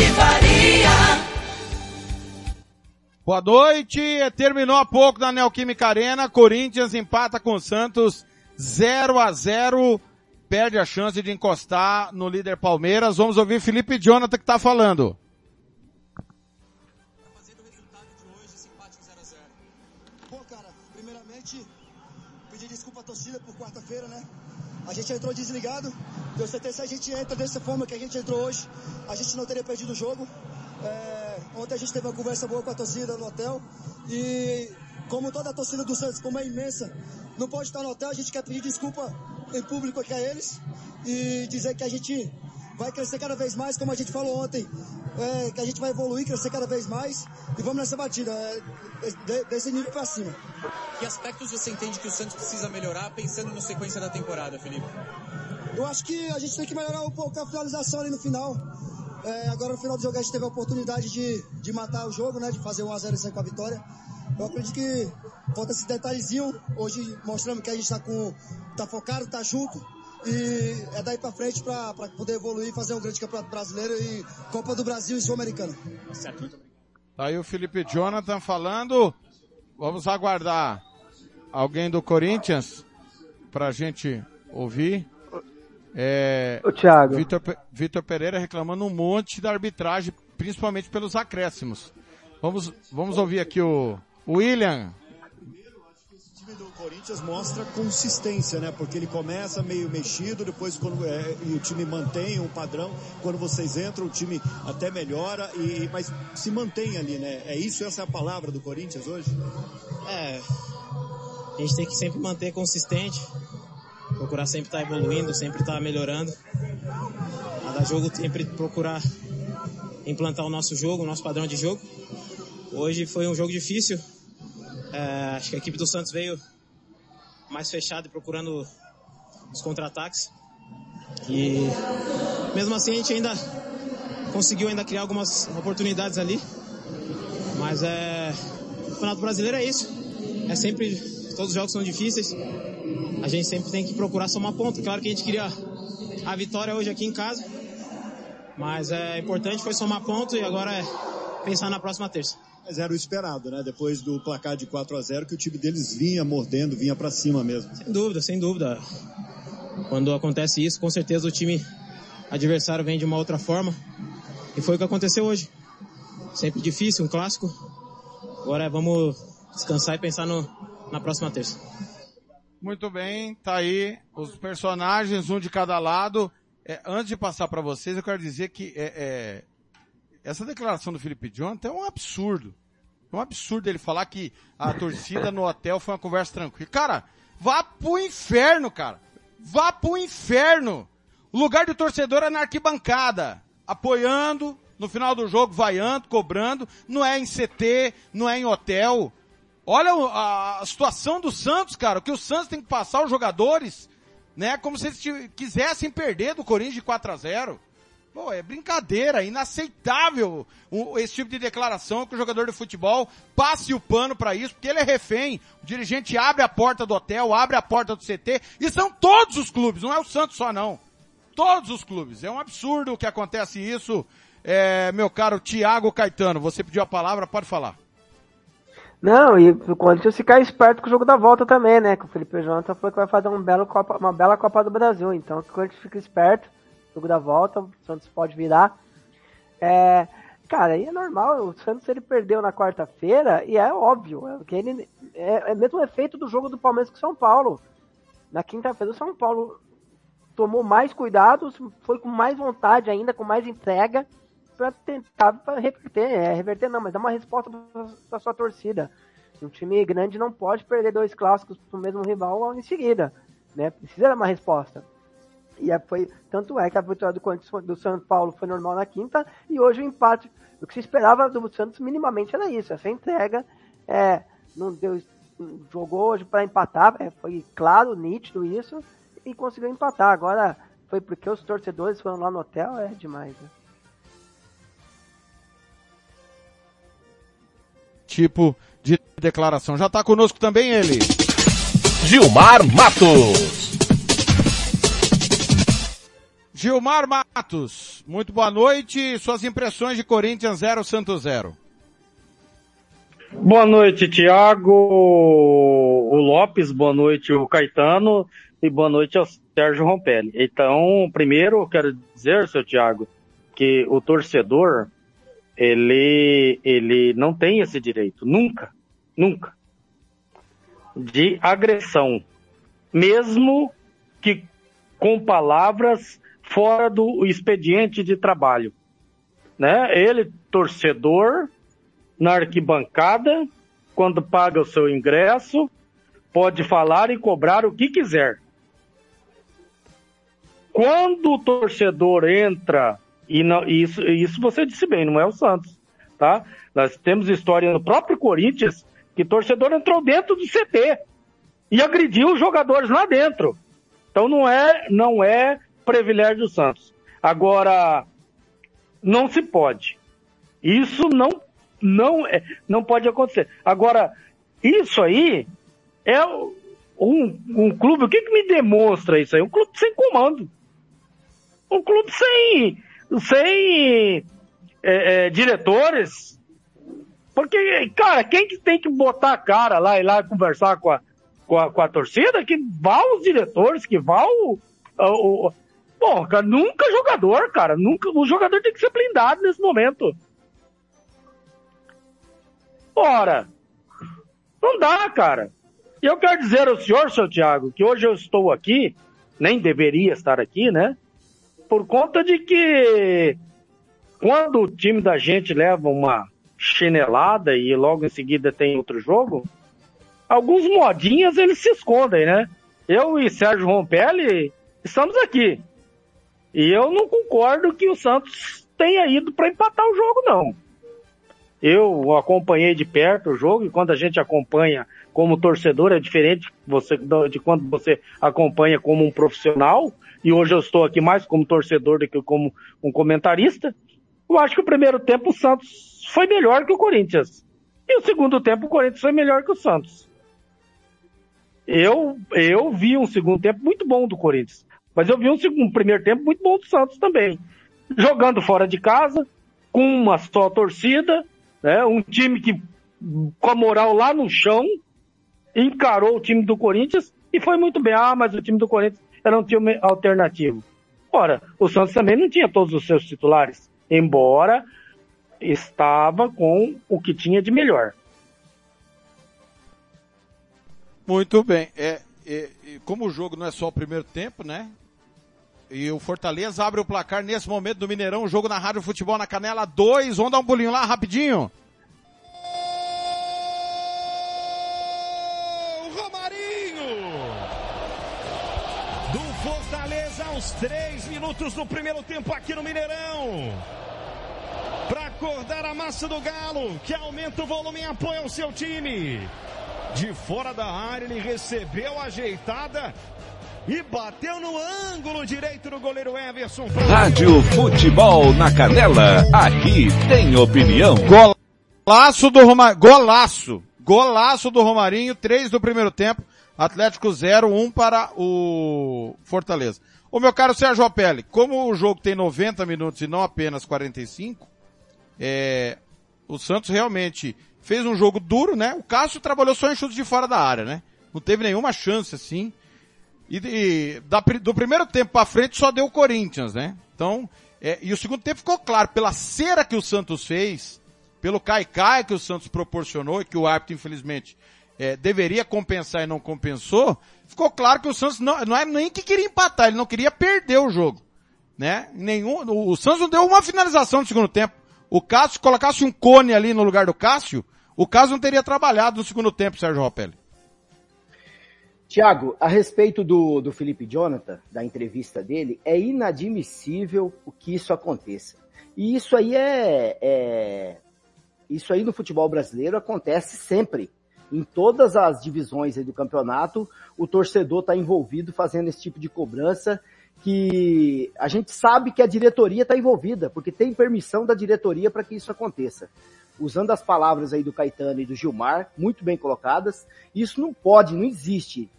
Faria. Boa noite. Terminou há pouco na Neoquímica Arena. Corinthians empata com Santos 0 a 0 Perde a chance de encostar no líder Palmeiras. Vamos ouvir Felipe Jonathan que está falando. A gente entrou desligado. Tenho certeza se a gente entra dessa forma que a gente entrou hoje, a gente não teria perdido o jogo. É, ontem a gente teve uma conversa boa com a torcida no hotel e como toda a torcida do Santos, como é imensa, não pode estar no hotel, a gente quer pedir desculpa em público aqui a eles e dizer que a gente vai crescer cada vez mais, como a gente falou ontem, é, que a gente vai evoluir, crescer cada vez mais e vamos nessa batida, é, de, desse nível para cima. Que aspectos você entende que o Santos precisa melhorar pensando na sequência da temporada, Felipe? Eu acho que a gente tem que melhorar um pouco a finalização ali no final. É, agora no final do jogo a gente teve a oportunidade de, de matar o jogo, né? De fazer 1x0 e sair com a vitória. Eu acredito que falta esse detalhezinho. Hoje mostramos que a gente tá com. tá focado, tá junto. E é daí pra frente pra, pra poder evoluir e fazer um grande campeonato brasileiro e Copa do Brasil e Sul-Americana. Tá aí o Felipe Jonathan falando. Vamos aguardar alguém do Corinthians pra gente ouvir. É, O Thiago. Vitor, Vitor Pereira reclamando um monte da arbitragem, principalmente pelos acréscimos. Vamos, vamos ouvir aqui o, o William. Corinthians mostra consistência, né? Porque ele começa meio mexido, depois quando é, o time mantém um padrão, quando vocês entram o time até melhora e mas se mantém ali, né? É isso, essa é a palavra do Corinthians hoje? É, a gente tem que sempre manter consistente, procurar sempre estar evoluindo, sempre estar melhorando. Cada jogo sempre procurar implantar o nosso jogo, o nosso padrão de jogo. Hoje foi um jogo difícil. É, acho que a equipe do Santos veio mais fechada e procurando os contra-ataques. E mesmo assim a gente ainda conseguiu ainda criar algumas oportunidades ali. Mas é, o Campeonato Brasileiro é isso. É sempre, todos os jogos são difíceis. A gente sempre tem que procurar somar ponto. Claro que a gente queria a vitória hoje aqui em casa. Mas é importante foi somar ponto e agora é pensar na próxima terça. Mas era o esperado, né? Depois do placar de 4 a 0 que o time deles vinha mordendo, vinha pra cima mesmo. Sem dúvida, sem dúvida. Quando acontece isso, com certeza o time adversário vem de uma outra forma. E foi o que aconteceu hoje. Sempre difícil, um clássico. Agora vamos descansar e pensar no, na próxima terça. Muito bem, tá aí os personagens, um de cada lado. É, antes de passar para vocês, eu quero dizer que é, é, essa declaração do Felipe Jonathan é um absurdo. É um absurdo ele falar que a torcida no hotel foi uma conversa tranquila. Cara, vá pro inferno, cara. Vá pro inferno. O lugar do torcedor é na arquibancada, apoiando, no final do jogo, vaiando, cobrando. Não é em CT, não é em hotel. Olha a, situação do Santos, cara. O que o Santos tem que passar aos jogadores, né? Como se eles quisessem perder do Corinthians de 4 a 0 Pô, é brincadeira, inaceitável o- esse tipo de declaração que o jogador de futebol passe o pano pra isso, porque ele é refém. O dirigente abre a porta do hotel, abre a porta do CT, e são todos os clubes, não é o Santos só não. Todos os clubes. É um absurdo que acontece isso. É, meu caro Tiago Caetano, você pediu a palavra, pode falar. Não, e o Corinthians ficar esperto com o jogo da volta também, né? Que o Felipe Jonathan foi que vai fazer um belo Copa, uma bela Copa do Brasil. Então que o Corinthians fica esperto, jogo da volta, o Santos pode virar. É, cara, aí é normal, o Santos ele perdeu na quarta-feira e é óbvio, é, que ele, é, é mesmo o efeito do jogo do Palmeiras com o São Paulo. Na quinta-feira o São Paulo tomou mais cuidados, foi com mais vontade ainda, com mais entrega, para tentar pra reverter, é, reverter não, mas dar uma resposta para sua torcida. Um time grande não pode perder dois clássicos pro mesmo rival em seguida, né? Precisa dar uma resposta. E é, foi, tanto é que a vitória do, Corinthians, do São Paulo foi normal na quinta, e hoje o empate. O que se esperava do Santos minimamente era isso, essa entrega. É, não deu, jogou hoje para empatar, é, foi claro, nítido isso, e conseguiu empatar. Agora, foi porque os torcedores foram lá no hotel, é demais. Né? Tipo de declaração. Já está conosco também ele. Gilmar Matos. Gilmar Matos, muito boa noite. Suas impressões de Corinthians 0 Santos 0. Boa noite, Tiago, o Lopes, boa noite, o Caetano e boa noite ao Sérgio Rompelli. Então, primeiro eu quero dizer, seu Tiago, que o torcedor, ele, ele não tem esse direito, nunca, nunca, de agressão, mesmo que com palavras fora do expediente de trabalho. Né? Ele, torcedor, na arquibancada, quando paga o seu ingresso, pode falar e cobrar o que quiser. Quando o torcedor entra, e não, isso, isso você disse bem, não é o Santos, tá? Nós temos história no próprio Corinthians que torcedor entrou dentro do CT e agrediu os jogadores lá dentro. Então não é, não é privilégio do Santos. Agora, não se pode. Isso não, não, é, não pode acontecer. Agora, isso aí é um, um clube, o que, que me demonstra isso aí? Um clube sem comando. Um clube sem, sem é, é, diretores. Porque, cara, quem que tem que botar a cara lá e lá conversar com a, com a, com a torcida? Que vá os diretores, que vá o, o, Pô, cara, nunca jogador, cara. Nunca, o jogador tem que ser blindado nesse momento. Ora, não dá, cara. E eu quero dizer ao senhor, seu Thiago, que hoje eu estou aqui, nem deveria estar aqui, né? Por conta de que quando o time da gente leva uma chinelada e logo em seguida tem outro jogo, alguns modinhas eles se escondem, né? Eu e Sérgio Rompelli estamos aqui. E eu não concordo que o Santos tenha ido para empatar o jogo, não. Eu acompanhei de perto o jogo e quando a gente acompanha como torcedor é diferente você, de quando você acompanha como um profissional. E hoje eu estou aqui mais como torcedor do que como um comentarista. Eu acho que o primeiro tempo o Santos foi melhor que o Corinthians. E o segundo tempo o Corinthians foi melhor que o Santos. Eu, eu vi um segundo tempo muito bom do Corinthians. Mas eu vi um, um primeiro tempo muito bom do Santos também. Jogando fora de casa, com uma só torcida, né? um time que, com a moral lá no chão, encarou o time do Corinthians e foi muito bem. Ah, mas o time do Corinthians era um time alternativo. Ora, o Santos também não tinha todos os seus titulares, embora estava com o que tinha de melhor. Muito bem. É, é, como o jogo não é só o primeiro tempo, né? E o Fortaleza abre o placar nesse momento do Mineirão, jogo na Rádio Futebol na Canela 2. Vamos dar um pulinho lá rapidinho. Romarinho! Do Fortaleza aos três minutos do primeiro tempo aqui no Mineirão. Para acordar a massa do Galo, que aumenta o volume e apoia o seu time. De fora da área, ele recebeu ajeitada e bateu no ângulo direito do goleiro Everson. Rádio Futebol na Canela, aqui tem opinião. Golaço do Romarinho, golaço, golaço do Romarinho, três do primeiro tempo, Atlético 0, 1 um para o Fortaleza. O meu caro Sérgio Opelli, como o jogo tem 90 minutos e não apenas 45, é, o Santos realmente fez um jogo duro, né? O Cássio trabalhou só em chutes de fora da área, né? Não teve nenhuma chance assim. E, e da, do primeiro tempo para frente só deu o Corinthians, né? Então, é, e o segundo tempo ficou claro, pela cera que o Santos fez, pelo caicai que o Santos proporcionou e que o árbitro, infelizmente, é, deveria compensar e não compensou, ficou claro que o Santos não, não é nem que queria empatar, ele não queria perder o jogo. Né? Nenhum, o, o Santos não deu uma finalização no segundo tempo. O Cássio, colocasse um cone ali no lugar do Cássio, o Cássio não teria trabalhado no segundo tempo, Sérgio Ropelli. Tiago, a respeito do, do Felipe Jonathan, da entrevista dele, é inadmissível o que isso aconteça. E isso aí é, é isso aí no futebol brasileiro acontece sempre. Em todas as divisões do campeonato, o torcedor está envolvido fazendo esse tipo de cobrança que a gente sabe que a diretoria está envolvida, porque tem permissão da diretoria para que isso aconteça. Usando as palavras aí do Caetano e do Gilmar, muito bem colocadas, isso não pode, não existe.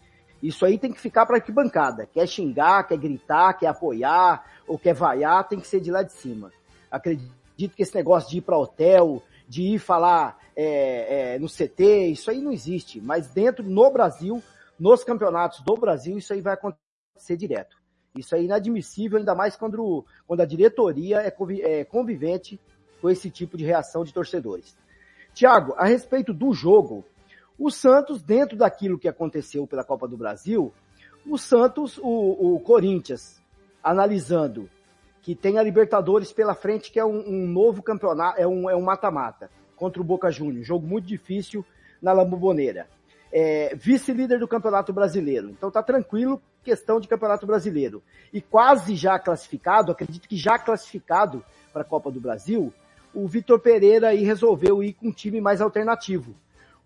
Isso aí tem que ficar para arquibancada. Quer xingar, quer gritar, quer apoiar ou quer vaiar, tem que ser de lá de cima. Acredito que esse negócio de ir para hotel, de ir falar é, é, no CT, isso aí não existe. Mas dentro, no Brasil, nos campeonatos do Brasil, isso aí vai acontecer direto. Isso é inadmissível, ainda mais quando, quando a diretoria é, é convivente com esse tipo de reação de torcedores. Tiago, a respeito do jogo, o Santos, dentro daquilo que aconteceu pela Copa do Brasil, o Santos, o, o Corinthians, analisando que tem a Libertadores pela frente, que é um, um novo campeonato, é um é um mata-mata contra o Boca Juniors, jogo muito difícil na Lamboboneira. É, vice-líder do Campeonato Brasileiro. Então tá tranquilo, questão de Campeonato Brasileiro. E quase já classificado, acredito que já classificado para a Copa do Brasil, o Vitor Pereira aí resolveu ir com um time mais alternativo.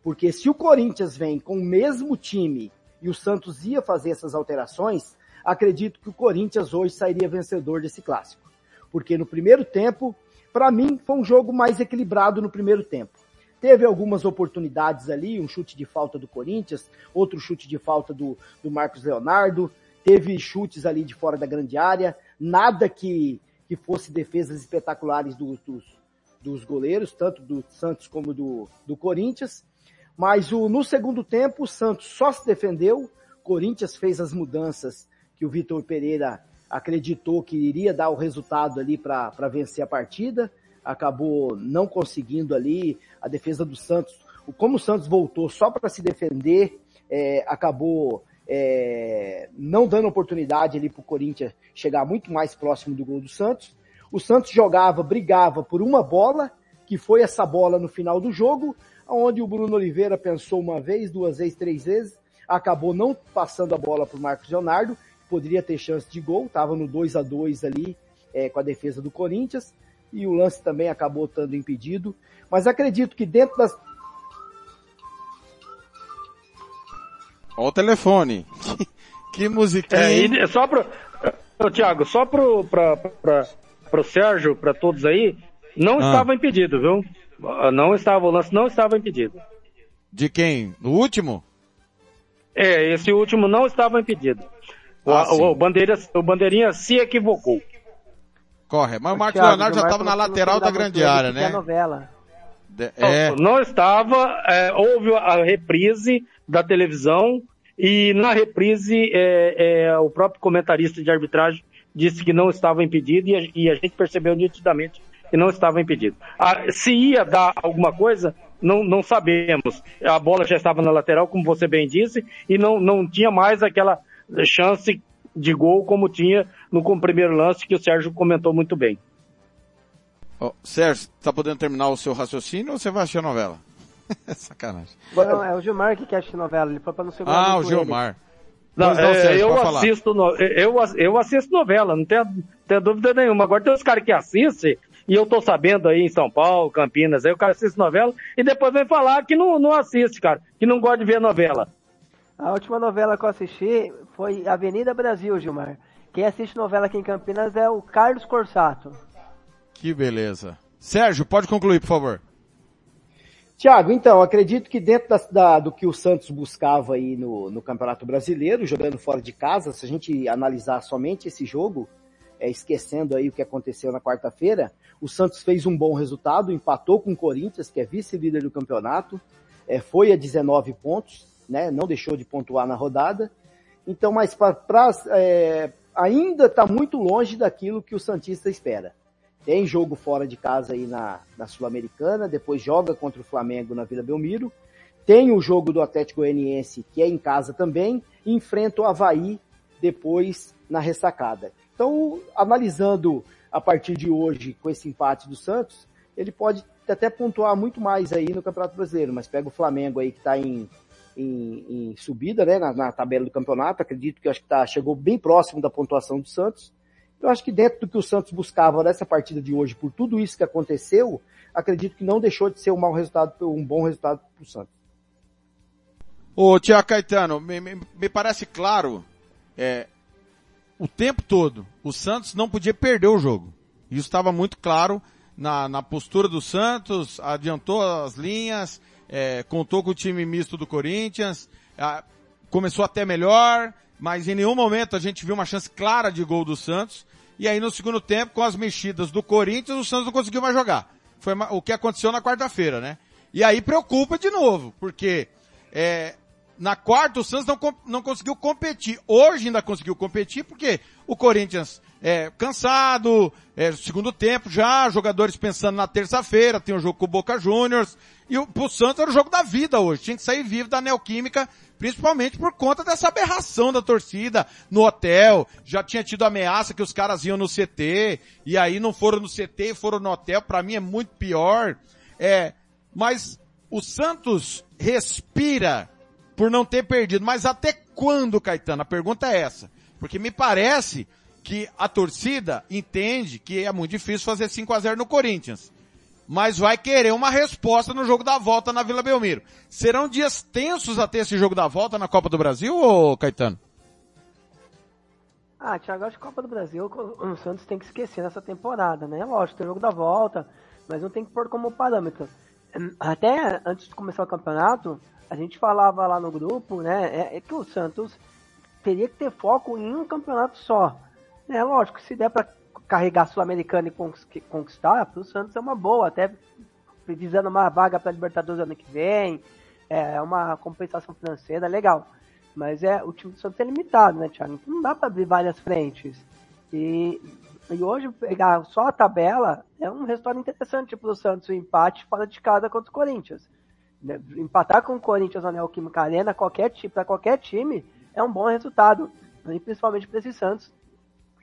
Porque se o Corinthians vem com o mesmo time e o Santos ia fazer essas alterações, acredito que o Corinthians hoje sairia vencedor desse clássico. Porque no primeiro tempo, para mim, foi um jogo mais equilibrado no primeiro tempo. Teve algumas oportunidades ali, um chute de falta do Corinthians, outro chute de falta do, do Marcos Leonardo, teve chutes ali de fora da grande área, nada que, que fosse defesas espetaculares do, dos, dos goleiros, tanto do Santos como do, do Corinthians. Mas o, no segundo tempo, o Santos só se defendeu, Corinthians fez as mudanças que o Vitor Pereira acreditou que iria dar o resultado ali para vencer a partida, acabou não conseguindo ali a defesa do Santos. Como o Santos voltou só para se defender, é, acabou é, não dando oportunidade ali para o Corinthians chegar muito mais próximo do gol do Santos. O Santos jogava, brigava por uma bola, que foi essa bola no final do jogo, onde o Bruno Oliveira pensou uma vez, duas vezes, três vezes, acabou não passando a bola para o Marcos Leonardo, poderia ter chance de gol, estava no 2 a 2 ali é, com a defesa do Corinthians, e o lance também acabou estando impedido, mas acredito que dentro das... Olha o telefone. Que, que musiquinha. É, só pro, Tiago, só pro, pra, pra, pro Sérgio, para todos aí, não ah. estava impedido, viu? Não estava, o lance não estava impedido. De quem? No último? É, esse último não estava impedido. Ah, o, o, Bandeira, o Bandeirinha se equivocou. Corre, mas o Marcos Thiago, Leonardo já estava na lateral da grande área, né? novela. É... Não estava, é, houve a reprise da televisão e na reprise é, é, o próprio comentarista de arbitragem disse que não estava impedido e a, e a gente percebeu nitidamente que não estava impedido. Ah, se ia dar alguma coisa, não, não sabemos. A bola já estava na lateral, como você bem disse, e não, não tinha mais aquela chance de gol como tinha no primeiro lance que o Sérgio comentou muito bem. Oh, Sérgio, tá podendo terminar o seu raciocínio ou você vai assistir a novela? Sacanagem. Não, é o Gilmar que quer assistir novela, ele foi para não ser Ah, o Gilmar. Não, não, é, Sérgio, eu, assisto no, eu, eu assisto novela, não tem, tem dúvida nenhuma. Agora tem os caras que assistem, e eu tô sabendo aí em São Paulo, Campinas, aí o cara assiste novela, e depois vem falar que não, não assiste, cara, que não gosta de ver novela. A última novela que eu assisti foi Avenida Brasil, Gilmar. Quem assiste novela aqui em Campinas é o Carlos Corsato. Que beleza. Sérgio, pode concluir, por favor. Tiago, então, acredito que dentro da, da, do que o Santos buscava aí no, no, Campeonato Brasileiro, jogando fora de casa, se a gente analisar somente esse jogo, é, esquecendo aí o que aconteceu na quarta-feira, o Santos fez um bom resultado, empatou com o Corinthians, que é vice-líder do campeonato, é, foi a 19 pontos, né? Não deixou de pontuar na rodada. Então, mas para é, ainda está muito longe daquilo que o Santista espera. Tem jogo fora de casa aí na, na Sul-Americana, depois joga contra o Flamengo na Vila Belmiro. Tem o jogo do Atlético Goianiense, que é em casa também, enfrenta o Havaí depois na ressacada. Então, analisando a partir de hoje com esse empate do Santos, ele pode até pontuar muito mais aí no Campeonato Brasileiro, mas pega o Flamengo aí que está em em, em subida, né, na, na, tabela do campeonato. Acredito que acho que tá, chegou bem próximo da pontuação do Santos. Eu acho que dentro do que o Santos buscava nessa partida de hoje, por tudo isso que aconteceu, acredito que não deixou de ser um mau resultado, um bom resultado para o Santos. Ô, Tiago Caetano, me, me, me, parece claro, é, o tempo todo, o Santos não podia perder o jogo. Isso estava muito claro na, na postura do Santos, adiantou as linhas, é, contou com o time misto do Corinthians, é, começou até melhor, mas em nenhum momento a gente viu uma chance clara de gol do Santos. E aí no segundo tempo, com as mexidas do Corinthians, o Santos não conseguiu mais jogar. Foi o que aconteceu na quarta-feira, né? E aí preocupa de novo, porque é, na quarta o Santos não, não conseguiu competir. Hoje ainda conseguiu competir porque o Corinthians é cansado, é segundo tempo já, jogadores pensando na terça-feira, tem um jogo com o Boca Juniors. E o, pro Santos era o jogo da vida hoje. Tinha que sair vivo da Neoquímica, principalmente por conta dessa aberração da torcida no hotel. Já tinha tido ameaça que os caras iam no CT, e aí não foram no CT e foram no hotel. Para mim é muito pior. É, mas o Santos respira por não ter perdido. Mas até quando, Caetano? A pergunta é essa. Porque me parece que a torcida entende que é muito difícil fazer 5 a 0 no Corinthians mas vai querer uma resposta no jogo da volta na Vila Belmiro. Serão dias tensos até esse jogo da volta na Copa do Brasil, ou Caetano? Ah, Thiago, acho que Copa do Brasil o Santos tem que esquecer nessa temporada, né? Lógico, tem o jogo da volta, mas não tem que pôr como parâmetro. Até antes de começar o campeonato, a gente falava lá no grupo, né? É, é que o Santos teria que ter foco em um campeonato só. É lógico, se der para carregar Sul-Americana e conquistar, para o Santos é uma boa, até visando uma vaga para Libertadores ano que vem, é uma compensação financeira legal. Mas é o time do Santos é limitado, né, Thiago? Então não dá para abrir várias frentes. E, e hoje pegar só a tabela é um resultado interessante para o Santos, o empate fora de casa contra o Corinthians. Né, empatar com o Corinthians na Neoquímica Arena, qualquer, para qualquer time, é um bom resultado. E principalmente para esse Santos,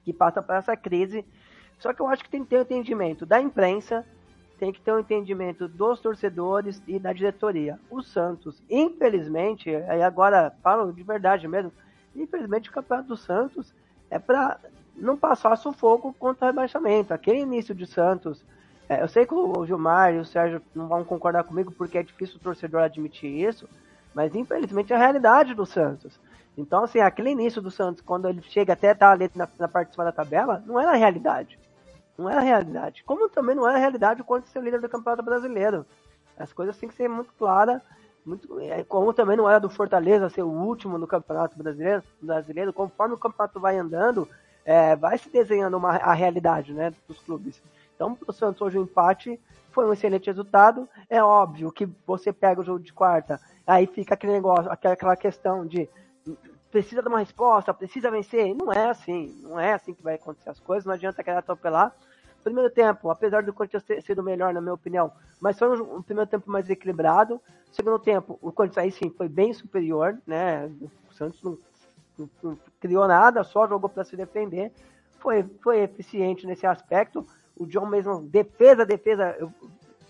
que passa por essa crise. Só que eu acho que tem que ter um entendimento da imprensa, tem que ter um entendimento dos torcedores e da diretoria. O Santos, infelizmente, aí agora falo de verdade mesmo, infelizmente o campeonato do Santos é para não passar sufoco contra o rebaixamento. Aquele início de Santos, é, eu sei que o Gilmar e o Sérgio não vão concordar comigo porque é difícil o torcedor admitir isso, mas infelizmente é a realidade do Santos. Então, assim, aquele início do Santos, quando ele chega até estar ali na, na parte de cima da tabela, não era a realidade. Não era a realidade. Como também não era a realidade quando ser líder do Campeonato Brasileiro. As coisas têm que ser muito claras. Muito, é, como também não era do Fortaleza ser o último no Campeonato Brasileiro, brasileiro conforme o campeonato vai andando, é, vai se desenhando uma, a realidade né, dos clubes. Então, o Santos hoje o empate foi um excelente resultado. É óbvio que você pega o jogo de quarta, aí fica aquele negócio, aquela questão de precisa de uma resposta, precisa vencer. Não é assim, não é assim que vai acontecer as coisas, não adianta querer atropelar. Primeiro tempo, apesar do Corinthians ter sido melhor, na minha opinião, mas foi um, um primeiro tempo mais equilibrado. Segundo tempo, o Corinthians aí sim foi bem superior, né? O Santos não, não, não criou nada, só jogou para se defender. Foi, foi eficiente nesse aspecto. O John mesmo, defesa, defesa, eu,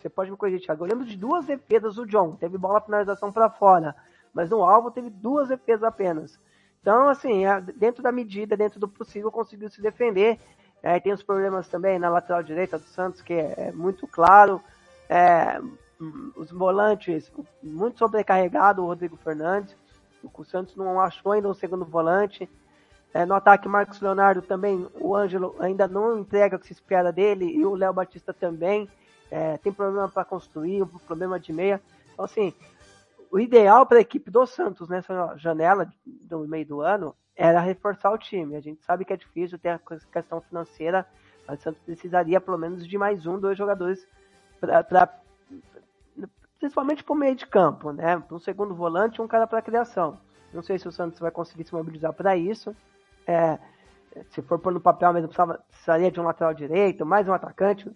você pode me corrigir, Thiago. Eu lembro de duas defesas do John. Teve bola finalização para fora mas no alvo teve duas defesas apenas. Então, assim, é, dentro da medida, dentro do possível, conseguiu se defender. É, tem os problemas também na lateral direita do Santos, que é, é muito claro. É, os volantes muito sobrecarregado, o Rodrigo Fernandes. O Santos não achou ainda um segundo volante. É, no ataque, Marcos Leonardo também, o Ângelo ainda não entrega o que se espera dele, e o Léo Batista também. É, tem problema para construir, problema de meia. Então, assim, o ideal para a equipe do Santos nessa janela do meio do ano era reforçar o time. A gente sabe que é difícil ter a questão financeira, mas o Santos precisaria pelo menos de mais um, dois jogadores principalmente para o meio de campo, né? Um segundo volante, um cara para criação. Não sei se o Santos vai conseguir se mobilizar para isso. É, se for pôr no papel mesmo, precisaria de um lateral direito, mais um atacante.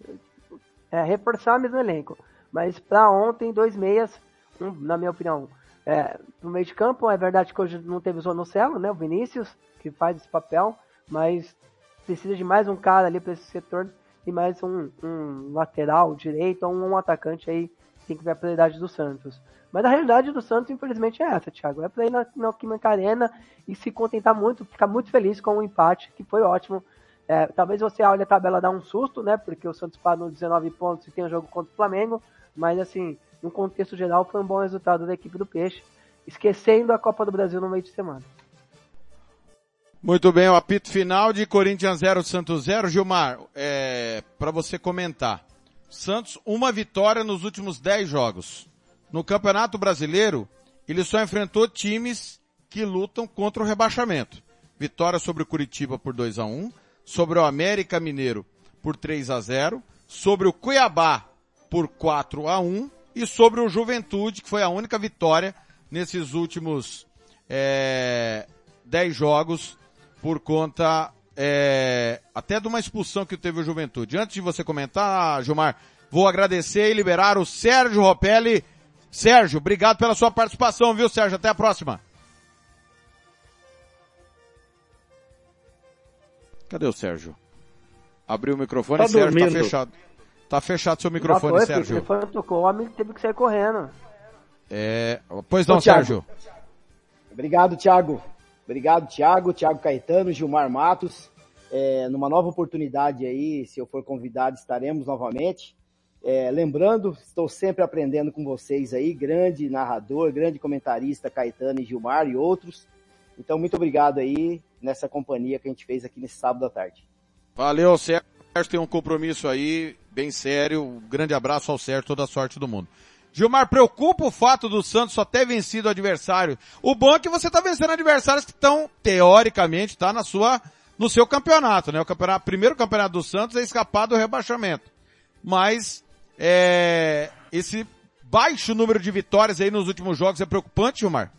É, reforçar o mesmo elenco. Mas para ontem, dois meias na minha opinião, é, no meio de campo, é verdade que hoje não teve o Zonocelo, né? O Vinícius, que faz esse papel, mas precisa de mais um cara ali para esse setor e mais um, um lateral direito ou um, um atacante aí tem que ver a prioridade do Santos. Mas a realidade do Santos, infelizmente, é essa, Thiago. É pra ir na Neoquímica Arena e se contentar muito, ficar muito feliz com o empate, que foi ótimo. É, talvez você olhe a tabela dar um susto, né? Porque o Santos parou 19 pontos e tem um jogo contra o Flamengo. Mas, assim, no contexto geral, foi um bom resultado da equipe do Peixe. Esquecendo a Copa do Brasil no meio de semana. Muito bem, o apito final de Corinthians 0, Santos 0. Gilmar, é, para você comentar. Santos, uma vitória nos últimos 10 jogos. No Campeonato Brasileiro, ele só enfrentou times que lutam contra o rebaixamento. Vitória sobre o Curitiba por 2 a 1 sobre o América Mineiro por 3 a 0 sobre o Cuiabá por 4 a 1 e sobre o Juventude, que foi a única vitória nesses últimos é, 10 jogos por conta é, até de uma expulsão que teve o Juventude. Antes de você comentar, Gilmar, vou agradecer e liberar o Sérgio Ropelli. Sérgio, obrigado pela sua participação, viu, Sérgio? Até a próxima. Cadê o Sérgio? Abriu o microfone, Tá Sérgio, tá dormindo. fechado. Tá fechado seu microfone, foi, Sérgio. O telefone tocou, o homem teve que sair correndo. É, pois não, Ô, Thiago. Sérgio. Obrigado, Thiago. Obrigado, Thiago, Thiago Caetano, Gilmar Matos. É, numa nova oportunidade aí, se eu for convidado, estaremos novamente. É, lembrando, estou sempre aprendendo com vocês aí, grande narrador, grande comentarista Caetano e Gilmar e outros. Então, muito obrigado aí nessa companhia que a gente fez aqui nesse sábado à tarde. Valeu, Sérgio. Tem um compromisso aí, bem sério. Um grande abraço ao Sérgio, toda a sorte do mundo. Gilmar, preocupa o fato do Santos só ter vencido o adversário. O bom é que você está vencendo adversários que estão, teoricamente, tá na sua, no seu campeonato, né? O campeonato, primeiro campeonato do Santos é escapar do rebaixamento. Mas, é, esse baixo número de vitórias aí nos últimos jogos é preocupante, Gilmar?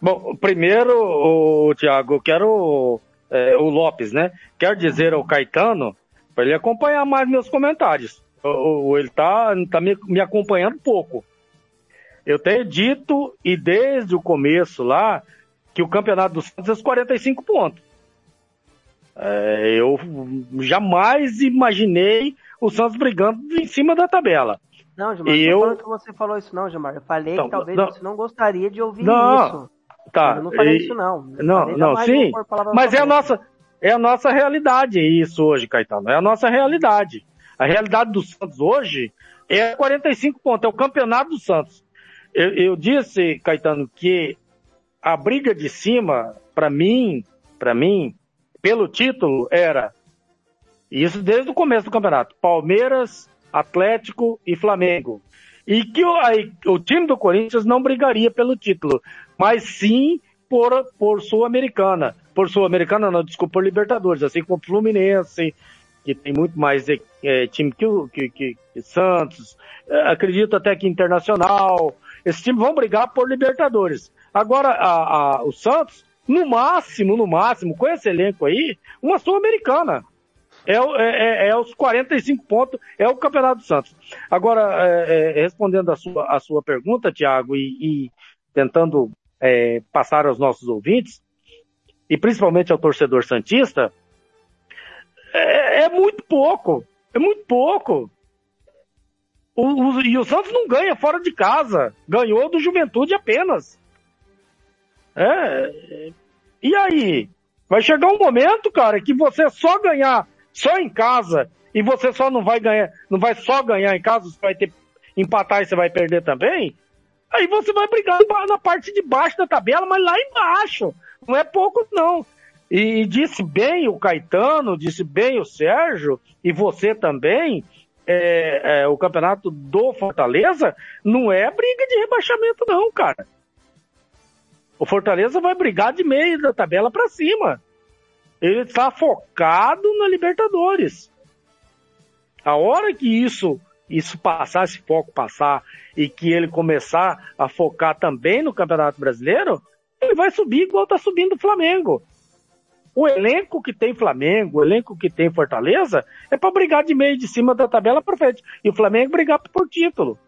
Bom, primeiro, o Thiago, quero é, o Lopes, né? Quero dizer ao Caetano para ele acompanhar mais meus comentários. O- o- Ele tá, tá me, me acompanhando pouco. Eu tenho dito, e desde o começo lá, que o campeonato do Santos é os 45 pontos. É, eu jamais imaginei o Santos brigando em cima da tabela. Não, Gilmar, E não eu- falando que você falou isso não, Gilmar. Eu falei Não, que talvez não. você não gostaria de ouvir Não, isso. Tá. Eu não falei e- isso não. Eu Não, não, sim. Mas é a nossa, é a nossa realidade isso hoje, Caetano. É a nossa realidade. A realidade do Santos hoje é 45 pontos, é o campeonato do Santos. Eu, eu disse, Caetano, que a briga de cima, para mim, para mim, pelo título, era isso desde o começo do campeonato. Palmeiras, Atlético e Flamengo. E que o, aí, o time do Corinthians não brigaria pelo título, mas sim por, por Sul-Americana. Por Sul-Americana, não, desculpa, por Libertadores, assim como o Fluminense, que tem muito mais eh, time que o que, que- que Santos, eh, acredito até que Internacional. Esses times vão brigar por Libertadores. Agora, a- a- o Santos, no máximo, no máximo, com esse elenco aí, uma Sul-Americana. É, é- é- é os 45 pontos, é o Campeonato do Santos. Agora, é, é, respondendo a sua, a sua pergunta, Tiago, e, e tentando é, passar aos nossos ouvintes, e principalmente ao torcedor Santista, é, é muito pouco. É muito pouco. O, o- e o Santos não ganha fora de casa. Ganhou do Juventude apenas. É, e aí? Vai chegar um momento, cara, que você só ganhar só em casa e você só não vai ganhar, não vai só ganhar em casa, você vai ter empatar e você vai perder também. Aí você vai brigar na parte de baixo da tabela, mas lá embaixo. Não é pouco, não. E disse bem o Caetano, disse bem o Sérgio, e você também, é, é, o campeonato do Fortaleza não é briga de rebaixamento, não, cara. O Fortaleza vai brigar de meio da tabela para cima. Ele está focado na Libertadores. A hora que isso isso passar, esse foco passar e que ele começar a focar também no Campeonato Brasileiro, ele vai subir igual está subindo o Flamengo. O elenco que tem Flamengo, o elenco que tem Fortaleza, é para brigar de meio de cima da tabela para frente. E o Flamengo brigar por título.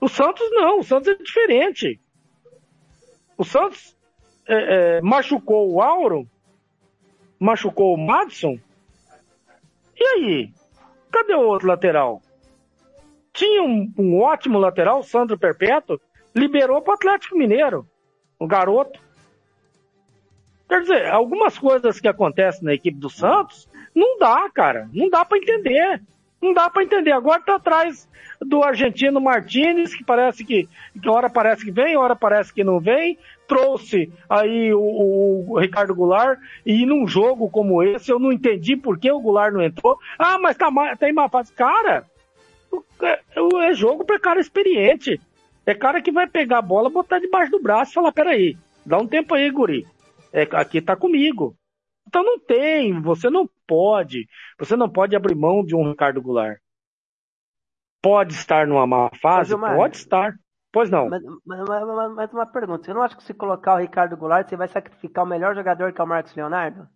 O Santos não, o Santos é diferente. O Santos é, é, machucou o Auro, machucou o Madison. E aí? Cadê o outro lateral? tinha um, um ótimo lateral, o Sandro Perpétuo, liberou para o Atlético Mineiro, um garoto. Quer dizer, algumas coisas que acontecem na equipe do Santos, não dá, cara. Não dá para entender. Não dá para entender. Agora tá atrás do argentino Martinez, que parece que, que hora parece que vem, hora parece que não vem. Trouxe aí o, o, Ricardo Goulart e num jogo como esse eu não entendi por que o Goulart não entrou. Ah, mas tá, ma- tá em má fase. Cara, o- é, é jogo para cara experiente. É cara que vai pegar a bola, botar debaixo do braço e falar, peraí, dá um tempo aí, guri. É, aqui tá comigo. Então não tem, você não pode, você não pode abrir mão de um Ricardo Goulart. Pode estar numa má fase? Gilmar, Pode estar. Pois não. Mas, mas, mas- mas- uma pergunta, você não acha que se colocar o Ricardo Goulart, você vai sacrificar o melhor jogador que é o Marcos Leonardo?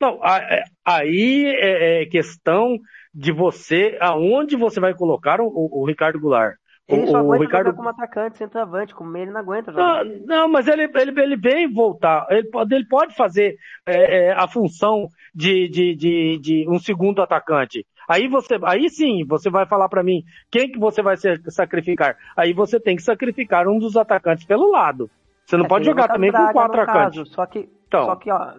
Não, é- aí é, é questão de você, aonde você vai colocar o, o- o Ricardo Goulart. O, Ele só o aguenta Ricardo jogar como atacante, centroavante, como ele não aguenta jogar. Não, não, mas ele, ele, ele vem voltar. Ele pode, ele pode fazer é, é, a função de, de, de, de um segundo atacante. Aí você, aí sim, você vai falar pra mim quem que você vai ser- sacrificar. Aí você tem que sacrificar um dos atacantes pelo lado. Você não É, pode o jogar também com quatro atacantes. Só que, Então. só que, ó,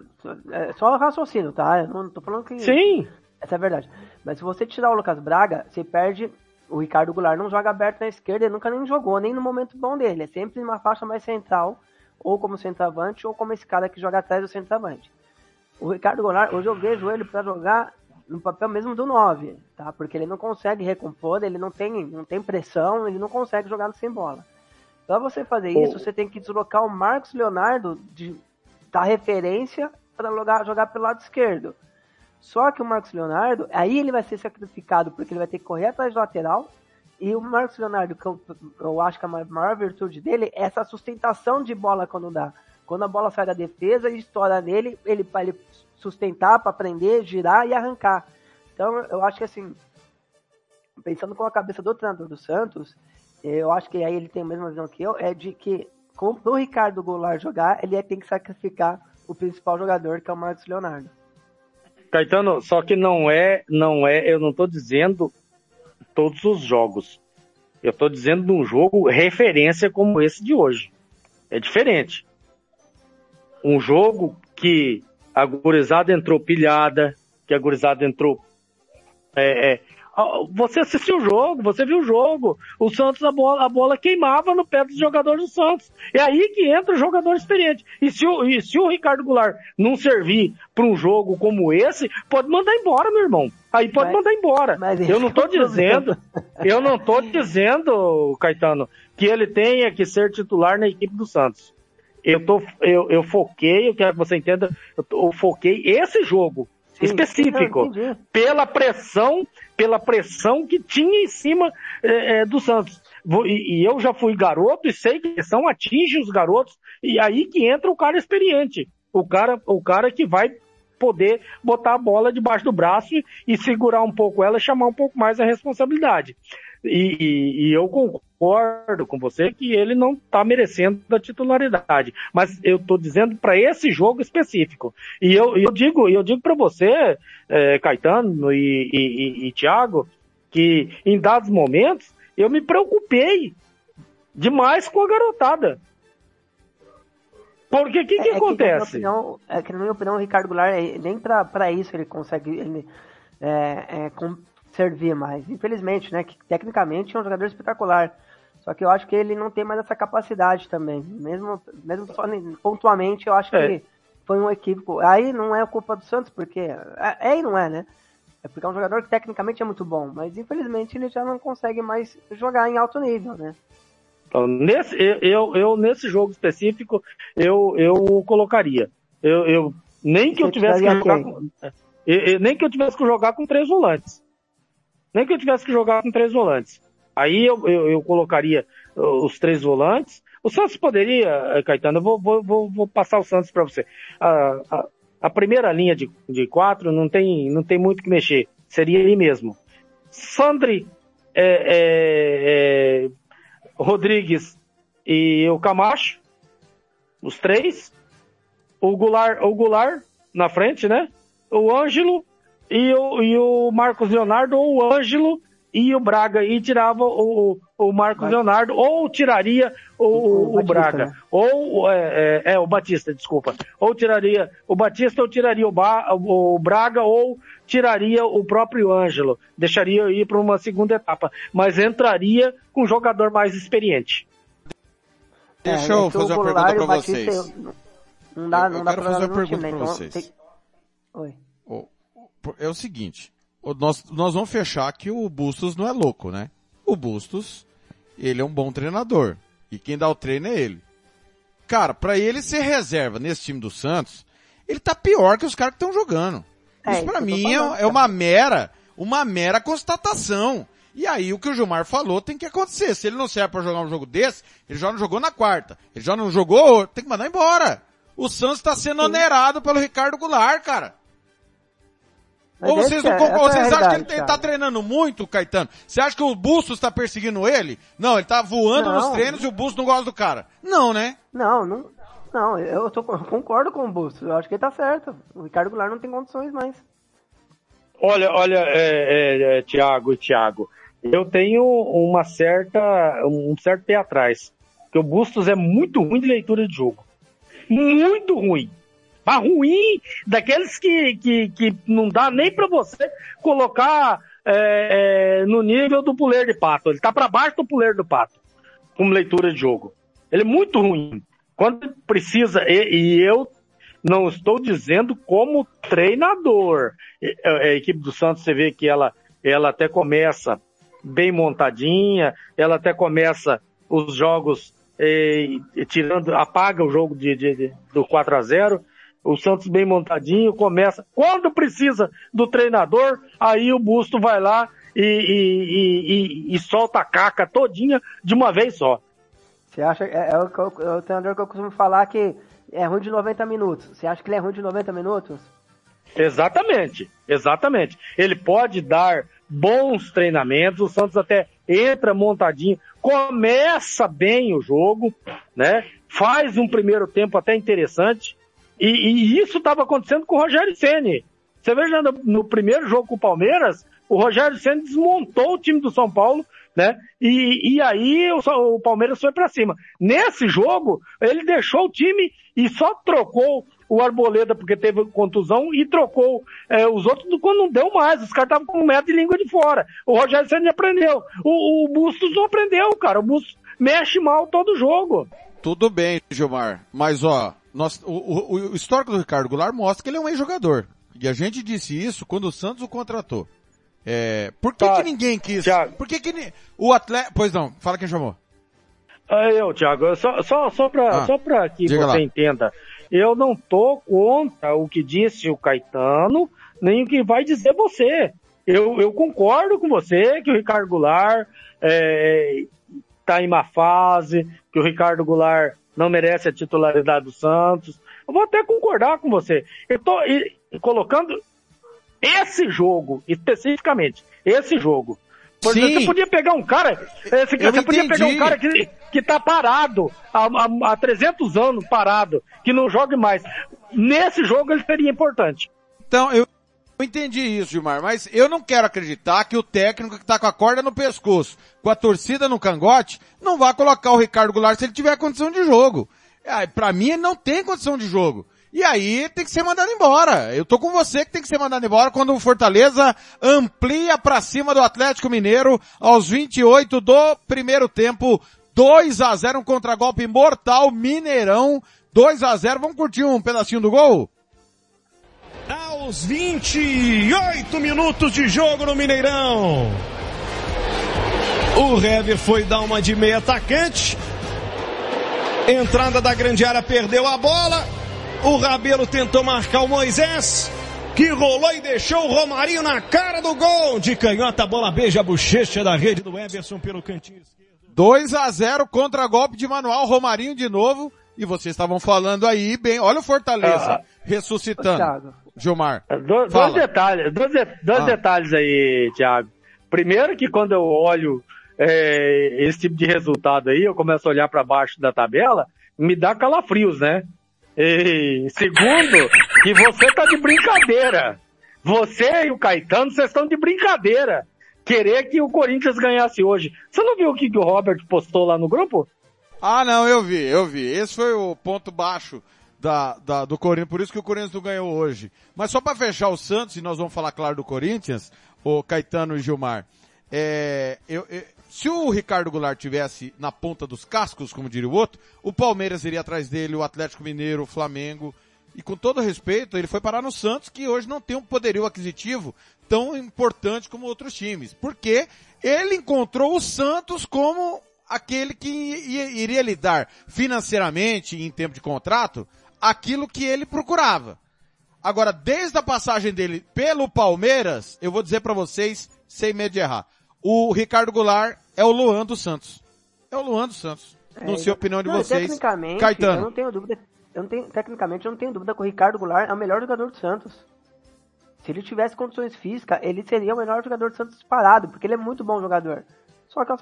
é só raciocínio, tá? Eu não tô falando que. Sim. Essa é a verdade. Mas se você tirar o Lucas Braga, você perde. O Ricardo Goulart não joga aberto na esquerda, ele nunca nem jogou, nem no momento bom dele. É sempre uma faixa mais central, ou como centroavante, ou como esse cara que joga atrás do centroavante. O Ricardo Goulart, hoje eu vejo ele pra jogar no papel mesmo do 9, tá? Porque ele não consegue recompor, ele não tem, não tem pressão, ele não consegue jogar sem bola. Pra você fazer O- isso, você tem que deslocar o Marcos Leonardo de, da referência para jogar, jogar pelo lado esquerdo. Só que o Marcos Leonardo, aí ele vai ser sacrificado, porque ele vai ter que correr atrás do lateral. E o Marcos Leonardo, que eu, eu acho que a ma- maior virtude dele é essa sustentação de bola quando dá. Quando a bola sai da defesa e estoura nele, ele para ele sustentar, para prender, girar e arrancar. Então eu acho que assim, pensando com a cabeça do treinador do Santos, eu acho que aí ele tem a mesma visão que eu, é de que com o Ricardo Goulart jogar, ele tem que sacrificar o principal jogador, que é o Marcos Leonardo. Caetano, só que não é, não é, eu não tô dizendo todos os jogos. Eu tô dizendo um jogo referência como esse de hoje. É diferente. Um jogo que a gurizada entrou pilhada, que a gurizada entrou. é, é, você assistiu o jogo, você viu o jogo. O Santos, a bola, a bola queimava no pé dos jogadores do Santos. É aí que entra o jogador experiente. E se o, e se o Ricardo Goulart não servir para um jogo como esse, pode mandar embora, meu irmão. Aí pode Mas- mandar embora. mas Eu não problema. dizendo, eu não tô dizendo, Caetano, que ele tenha que ser titular na equipe do Santos. Eu, tô, eu, eu foquei, eu quero que você entenda, eu, tô- eu foquei esse jogo Sim, específico sim, pela pressão, pela pressão que tinha em cima eh, eh, do Santos. E, e eu já fui garoto e sei que a pressão atinge os garotos e aí que entra o cara experiente, o cara, o cara que vai poder botar a bola debaixo do braço e, e segurar um pouco ela e chamar um pouco mais a responsabilidade. E, e- e eu concordo com você que ele não está merecendo a titularidade, mas eu estou dizendo para esse jogo específico. E eu, eu digo, eu digo para você, eh, Caetano e, e, e, Thiago, que em dados momentos eu me preocupei demais com a garotada. Porque o que, que É- é na minha acontece? opinião- é que na minha opinião o Ricardo Goulart é- nem pra isso ele consegue ele, é, é, com- servir mais. Infelizmente, né? Que tecnicamente é um jogador espetacular. Só que eu acho que ele não tem mais essa capacidade também. Mesmo, mesmo só pontualmente, eu acho É. que foi um equívoco. Aí não é culpa do Santos, porque. É, é e não é, né? É porque é um jogador que tecnicamente é muito bom, mas infelizmente ele já não consegue mais jogar em alto nível, né? Então, nesse, eu, eu, nesse jogo específico, eu, eu colocaria. Eu, eu, nem que eu tivesse que jogar com, eu- eu- nem que eu tivesse que jogar com três volantes. Nem que eu tivesse que jogar com três volantes. Aí eu, eu, eu colocaria uh, os três volantes. O Santos poderia, eh, Caetano, eu vou, vou, vou, vou passar o Santos para você. A, a, a primeira linha de, de quatro não tem, não tem muito que mexer. Seria aí mesmo. Sandri, é, é, é, Rodrigues e o Camacho, os três. O Goulart, o Goulart na frente, né? O Ângelo e o, e o Marcos Leonardo ou o Ângelo e o Braga e tirava o, o Marcos Leonardo, ou tiraria o, o, o Batista, Braga, né? ou é, é, é, o Batista, desculpa, ou tiraria o Batista, ou tiraria o, ba, o Braga, ou tiraria o próprio Ângelo, deixaria eu ir para uma segunda etapa, mas entraria com um jogador mais experiente. Deixa É, eu entrou fazer uma pergunta Batista, vocês. Não dá, não eu dá quero pra fazer uma pergunta né? pra Então, vocês. Oi. É o seguinte, nós, nós vamos fechar que o Bustos não é louco, né? O Bustos, ele é um bom treinador. E quem dá o treino é ele. Cara, pra ele ser reserva nesse time do Santos, ele tá pior que os caras que estão jogando. É, Isso tô mim é, falando, é uma mera, uma mera constatação. E aí o que o Gilmar falou tem que acontecer. Se ele não serve pra jogar um jogo desse, ele já não jogou na quarta. Ele já não jogou, tem que mandar embora. O Santos tá sendo onerado pelo Ricardo Goulart, cara. Mas Ou esse vocês, não, é- con- essa ou é vocês acham que ele realidade, tem- tá treinando muito, Caetano? Você acha que o Bustos tá perseguindo ele? Não, ele tá voando nos Não. treinos e o Bustos não gosta do cara. Não, né? Não, não, não, eu, tô, eu concordo com o Bustos. Eu acho que ele tá certo. O Ricardo Goulart não tem condições mais. Olha, olha, é, é, é, Tiago e Tiago, eu tenho uma certa, um certo pé atrás. Porque o Bustos é muito ruim de leitura de jogo. Muito ruim. Mas ruim, daqueles que, que, que não dá nem pra você colocar é, é, no nível do puleiro de pato. Ele tá pra baixo do puleiro do pato, como leitura de jogo. Ele é muito ruim. Quando precisa, e, e eu não estou dizendo como treinador. E- A, a equipe do Santos, você vê que ela, ela até começa bem montadinha, ela até começa os jogos tirando, apaga o jogo de, de- de- do 4 a 0 o Santos bem montadinho, começa. Quando precisa do treinador, aí o Busto vai lá e, e- e- e- solta a caca todinha de uma vez só. Você acha, é, é o, é o treinador que eu costumo falar que é ruim de 90 minutos. Você acha que ele é ruim de 90 minutos? Exatamente, exatamente. Ele pode dar bons treinamentos, o Santos até entra montadinho, começa bem o jogo, né? Faz um primeiro tempo até interessante. E, e isso estava acontecendo com o Rogério Ceni. Você veja no, no primeiro jogo com o Palmeiras, o Rogério Ceni desmontou o time do São Paulo, né? E, e aí o, o Palmeiras foi para cima. Nesse jogo, ele deixou o time e só trocou o Arboleda porque teve contusão e trocou é, os outros do- quando não deu mais. Os caras estavam com metro de língua de fora. O Rogério Ceni aprendeu. O, o Bustos não aprendeu, cara. O Bustos mexe mal todo jogo. Tudo bem, Gilmar. Mas ó, nós, o, o- o histórico do Ricardo Goulart mostra que ele é um ex-jogador. E a gente disse isso quando o Santos o contratou. É, por que, Tá, que ninguém quis? Thiago. Por que, que o atleta. Pois não, fala quem chamou. Aí eu, Thiago, só, só, só para Ah, só pra que você lá. entenda. Eu não tô contra o que disse o Caetano, nem o que vai dizer você. Eu, eu concordo com você que o Ricardo Goulart é, tá em má fase, que o Ricardo Goulart não merece a titularidade do Santos. Eu vou até concordar com você. Eu tô e- colocando esse jogo, especificamente, esse jogo. Por Sim. exemplo, Você podia pegar um cara, esse, Eu você podia pegar um cara que, que tá parado, há, há, há 300 anos parado, que não jogue mais. Nesse jogo ele seria importante. Então, eu, eu entendi isso, Gilmar, mas eu não quero acreditar que o técnico que tá com a corda no pescoço, com a torcida no cangote, não vai colocar o Ricardo Goulart se ele tiver condição de jogo. Ah, Pra mim, ele não tem condição de jogo. E aí tem que ser mandado embora. Eu tô com você que tem que ser mandado embora quando o Fortaleza amplia pra cima do Atlético Mineiro aos 28 do primeiro tempo. 2 a 0 um contragolpe mortal, Mineirão. 2 a 0 Vamos curtir um pedacinho do gol? Aos 28 minutos de jogo no Mineirão. O Hever foi dar uma de meia atacante. Entrada da grande área perdeu a bola. O Rabelo tentou marcar o Moisés. Que rolou e deixou o Romarinho na cara do gol. De canhota, a bola beija a bochecha da rede do Everson pelo cantinho. 2 a 0 contra golpe de manual, Romarinho de novo. E vocês estavam falando aí, bem, olha o Fortaleza Ah. ressuscitando. Thiago. Gilmar. Do- dois detalhes, dois, de- dois Ah. detalhes aí, Thiago. Primeiro que quando eu olho é, esse tipo de resultado aí, eu começo a olhar para baixo da tabela, me dá calafrios, né? E segundo, que você tá de brincadeira. Você e o Caetano, vocês estão de brincadeira. querer que o Corinthians ganhasse hoje. Você não viu o que, que o Robert postou lá no grupo? Ah, não, eu vi, eu vi. Esse foi o ponto baixo da, da, do Corinthians, por isso que o Corinthians não ganhou hoje. Mas só para fechar o Santos, e nós vamos falar, claro, do Corinthians, o Caetano e Gilmar, é, eu, eu, se o Ricardo Goulart tivesse na ponta dos cascos, como diria o outro, o Palmeiras iria atrás dele, o Atlético Mineiro, o Flamengo, e com todo respeito, ele foi parar no Santos, que hoje não tem um poderio aquisitivo tão importante como outros times. Porque ele encontrou o Santos como aquele que iria lhe dar financeiramente, em tempo de contrato, aquilo que ele procurava. Agora, desde a passagem dele pelo Palmeiras, eu vou dizer para vocês, sem medo de errar, o Ricardo Goulart é o Luan dos Santos. É o Luan dos Santos. É, não sei a opinião de não, vocês. Tecnicamente, Caetano. eu não tenho dúvida eu não tenho, tecnicamente, eu não tenho dúvida que o Ricardo Goulart é o melhor jogador do Santos. Se ele tivesse condições físicas, ele seria o melhor jogador do Santos disparado, porque ele é muito bom jogador. Só que